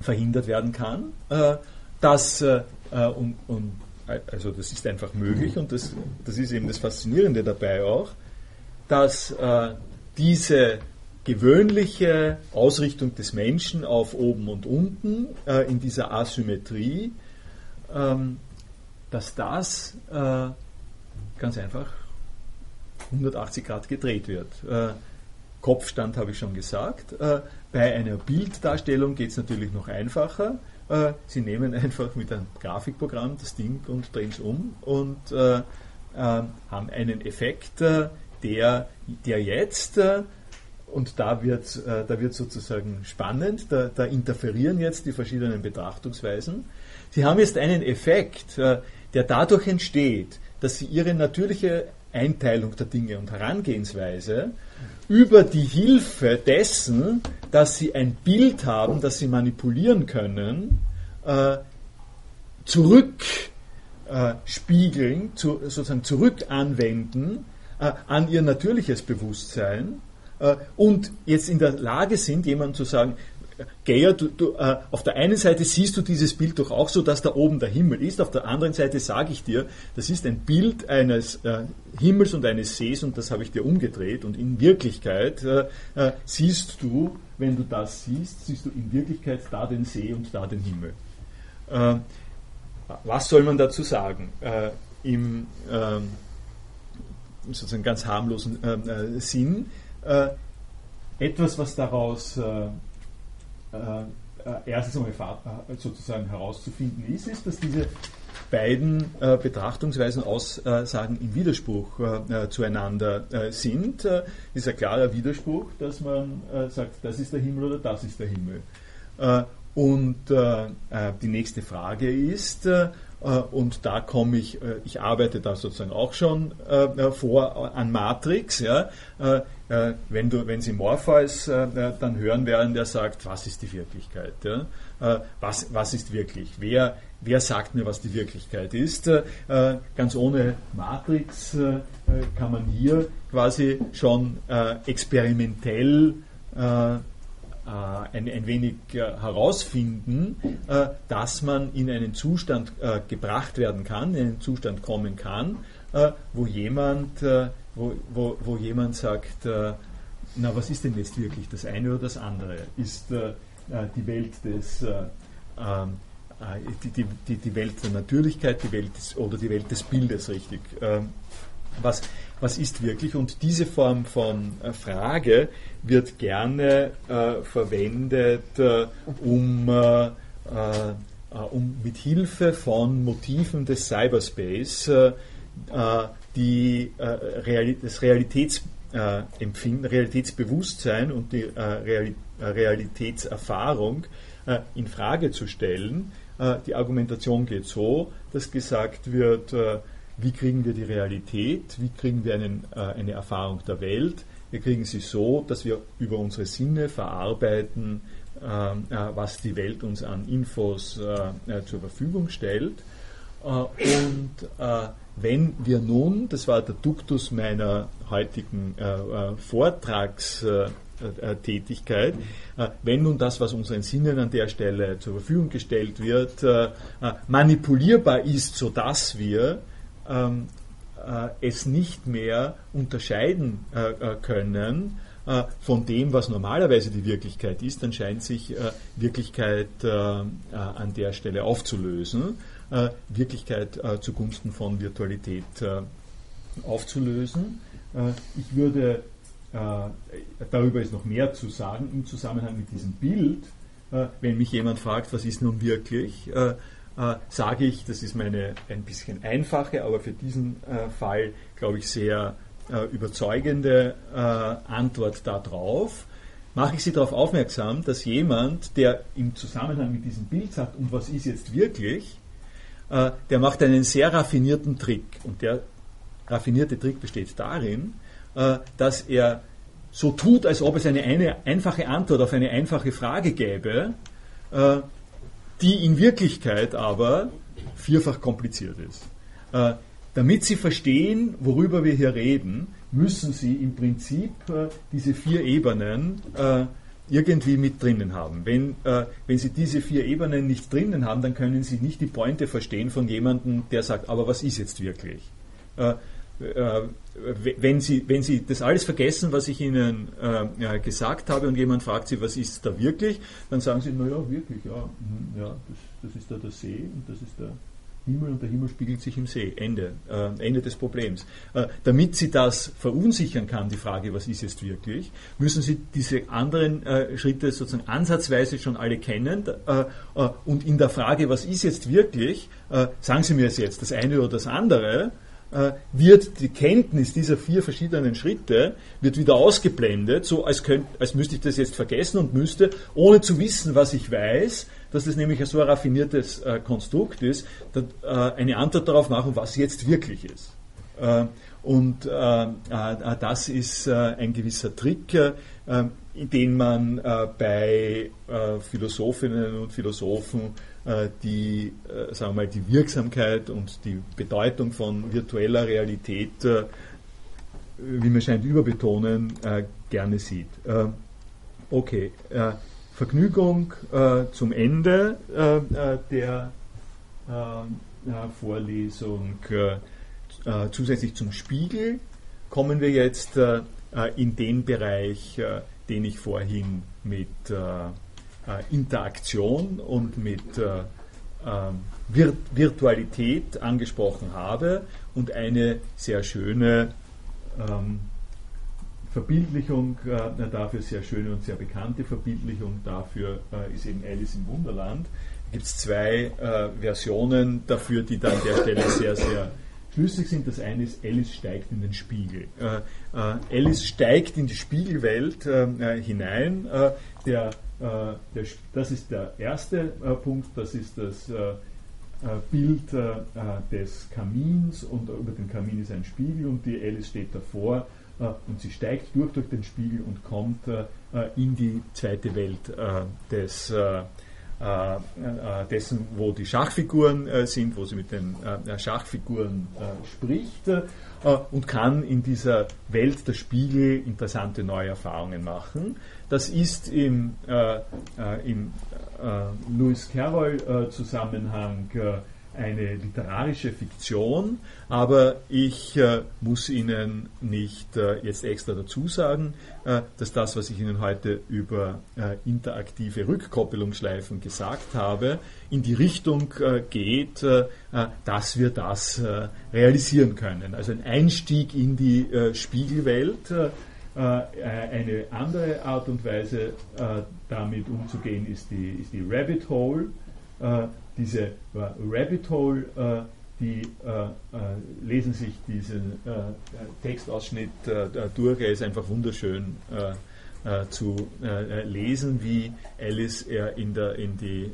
verhindert werden kann, dass, äh, äh, und, und, also das ist einfach möglich und das, das ist eben das Faszinierende dabei auch, dass äh, diese gewöhnliche Ausrichtung des Menschen auf oben und unten äh, in dieser Asymmetrie, ähm, dass das äh, ganz einfach 180 Grad gedreht wird. Äh, Kopfstand habe ich schon gesagt. Äh, bei einer Bilddarstellung geht es natürlich noch einfacher. Äh, sie nehmen einfach mit einem Grafikprogramm das Ding und drehen es um und äh, haben einen Effekt, der, der jetzt, und da wird, äh, da wird sozusagen spannend, da, da, interferieren jetzt die verschiedenen Betrachtungsweisen. Sie haben jetzt einen Effekt, der dadurch entsteht, dass Sie Ihre natürliche Einteilung der Dinge und Herangehensweise über die Hilfe dessen, dass sie ein Bild haben, das sie manipulieren können, äh, zurückspiegeln, äh, zu, sozusagen zurückanwenden äh, an ihr natürliches Bewusstsein äh, und jetzt in der Lage sind, jemandem zu sagen, Geyer, du, du, äh, auf der einen Seite siehst du dieses Bild doch auch so, dass da oben der Himmel ist, auf der anderen Seite sage ich dir, das ist ein Bild eines äh, Himmels und eines Sees und das habe ich dir umgedreht und in Wirklichkeit äh, äh, siehst du, wenn du das siehst, siehst du in Wirklichkeit da den See und da den Himmel. Äh, was soll man dazu sagen? Äh, Im ähm, sozusagen ganz harmlosen Sinn etwas, was daraus äh, äh, erstens einmal äh, sozusagen herauszufinden ist, ist, dass diese beiden äh, Betrachtungsweisen, Aussagen im Widerspruch äh, zueinander äh, sind. Äh, ist ein klarer Widerspruch, dass man sagt, das ist der Himmel oder das ist der Himmel. und die nächste Frage ist, und da komme ich, ich arbeite da sozusagen auch schon vor an Matrix, ja, äh, wenn, du, wenn Sie Morpheus äh, äh, dann hören werden, der sagt, was ist die Wirklichkeit? Ja? Äh, was, was ist wirklich? Wer, wer sagt mir, was die Wirklichkeit ist? Äh, ganz ohne Matrix äh, kann man hier quasi schon experimentell ein, ein wenig herausfinden, dass man in einen Zustand gebracht werden kann, in einen Zustand kommen kann, wo jemand wo, wo, wo jemand sagt, äh, na was ist denn jetzt wirklich das eine oder das andere? Ist äh, äh die Welt des, äh, ähm, die, die, die Welt der Natürlichkeit, die Welt des, oder die Welt des Bildes, richtig. Ähm, was, was ist wirklich? Und diese Form von äh, Frage wird gerne äh, verwendet, äh, um, äh, äh um mit Hilfe von Motiven des Cyberspace äh, die, das Realitätsempfinden, Realitätsbewusstsein und die Realitätserfahrung in Frage zu stellen. die Argumentation geht so, dass gesagt wird, wie kriegen wir die Realität, wie kriegen wir einen, äh, eine Erfahrung der Welt. Wir kriegen sie so, dass wir über unsere Sinne verarbeiten, ähm, äh, was die Welt uns an Infos äh, zur Verfügung stellt. und wenn wir nun, das war der Duktus meiner heutigen Vortragstätigkeit, wenn nun das, was unseren Sinnen an der Stelle zur Verfügung gestellt wird, manipulierbar ist, sodass wir ähm, äh, es nicht mehr unterscheiden äh, äh können äh, von dem, was normalerweise die Wirklichkeit ist, dann scheint sich äh, Wirklichkeit an der Stelle aufzulösen, Wirklichkeit zugunsten von Virtualität aufzulösen. ich würde, darüber ist noch mehr zu sagen, im Zusammenhang mit diesem Bild, wenn mich jemand fragt, was ist nun wirklich, äh, sage ich, das ist meine ein bisschen einfache, aber für diesen äh, Fall, glaube ich, sehr äh, überzeugende äh, Antwort darauf. Mache ich Sie darauf aufmerksam, dass jemand, der im Zusammenhang mit diesem Bild sagt, und was ist jetzt wirklich, äh, der macht einen sehr raffinierten Trick. Und der raffinierte Trick besteht darin, äh, dass er so tut, als ob es eine, eine einfache Antwort auf eine einfache Frage gäbe, die in Wirklichkeit aber vierfach kompliziert ist. Äh, damit Sie verstehen, worüber wir hier reden, müssen Sie im Prinzip äh, diese vier Ebenen äh, irgendwie mit drinnen haben. Wenn, äh, wenn Sie diese vier Ebenen nicht drinnen haben, dann können Sie nicht die Pointe verstehen von jemandem, der sagt, aber was ist jetzt wirklich? Äh, wenn Sie, wenn Sie das alles vergessen, was ich Ihnen äh, gesagt habe und jemand fragt Sie, was ist da wirklich, dann sagen Sie, naja, wirklich, ja, mh, ja das, das, ist da der See und das ist der Himmel und der Himmel spiegelt sich im See. Ende, äh, Ende des Problems. Äh, damit Sie das verunsichern kann, die Frage, was ist jetzt wirklich, müssen Sie diese anderen äh, Schritte sozusagen ansatzweise schon alle kennen äh, und in der Frage, was ist jetzt wirklich, sagen Sie mir es jetzt, das eine oder das andere, wird die Kenntnis dieser vier verschiedenen Schritte wird wieder ausgeblendet, so als, könnt, als müsste ich das jetzt vergessen und müsste, ohne zu wissen, was ich weiß, dass das nämlich so ein raffiniertes äh, Konstrukt ist, dat, äh, eine Antwort darauf machen, was jetzt wirklich ist. Äh, und äh, äh, das ist ein gewisser Trick, den man bei Philosophinnen und Philosophen äh, die, äh, sagen wir mal, die Wirksamkeit und die Bedeutung von virtueller Realität, äh, wie man scheint, überbetonen, gerne sieht. Okay, Vergnügung zum Ende der Vorlesung. Zusätzlich zum Spiegel kommen wir jetzt in den Bereich, den ich vorhin mit äh, Interaktion und mit äh, ähm, Virt Virtualität angesprochen habe und eine sehr schöne ähm, Verbildlichung äh, dafür, sehr schöne und sehr bekannte Verbildlichung dafür äh, ist eben Alice im Wunderland. Da gibt es zwei äh, Versionen dafür, die dann an der Stelle sehr, sehr schlüssig sind. Das eine ist, Alice steigt in den Spiegel. Äh, äh, Alice steigt in die Spiegelwelt äh, hinein. der äh, das ist der erste äh, Punkt, das ist das äh, Bild des Kamins und über dem Kamin ist ein Spiegel und die Alice steht davor und sie steigt durch durch den Spiegel und kommt in die zweite Welt des dessen, wo die Schachfiguren sind, wo sie mit den Schachfiguren spricht und kann in dieser Welt der Spiegel interessante neue Erfahrungen machen. Das ist im, äh, äh, im äh, Lewis Carroll-Zusammenhang äh, eine literarische Fiktion, aber ich äh, muss Ihnen nicht äh, jetzt extra dazu sagen, äh, dass das, was ich Ihnen heute über äh, interaktive Rückkoppelungsschleifen gesagt habe, in die Richtung äh, geht, äh, dass wir das realisieren können. Also ein Einstieg in die Spiegelwelt. eine andere Art und Weise, damit umzugehen, ist die, ist die Rabbit Hole diese äh, Rabbit Hole, äh, die äh, lesen sich diesen Textausschnitt durch. Er ist einfach wunderschön zu lesen, wie Alice in, der, in die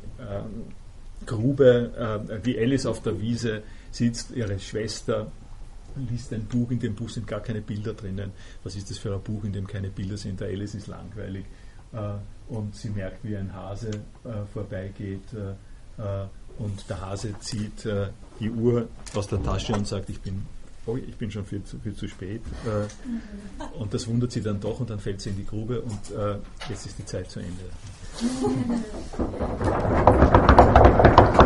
Grube, wie Alice auf der Wiese sitzt, ihre Schwester liest ein Buch, in dem Buch sind gar keine Bilder drinnen. Was ist das für ein Buch, in dem keine Bilder sind? Der Alice ist langweilig. und sie merkt, wie ein Hase vorbeigeht äh, und der Hase zieht äh, die Uhr aus der Tasche und sagt, ich bin, oh, ich bin schon viel zu, viel zu spät. Äh, und das wundert sie dann doch und dann fällt sie in die Grube und jetzt ist die Zeit zu Ende.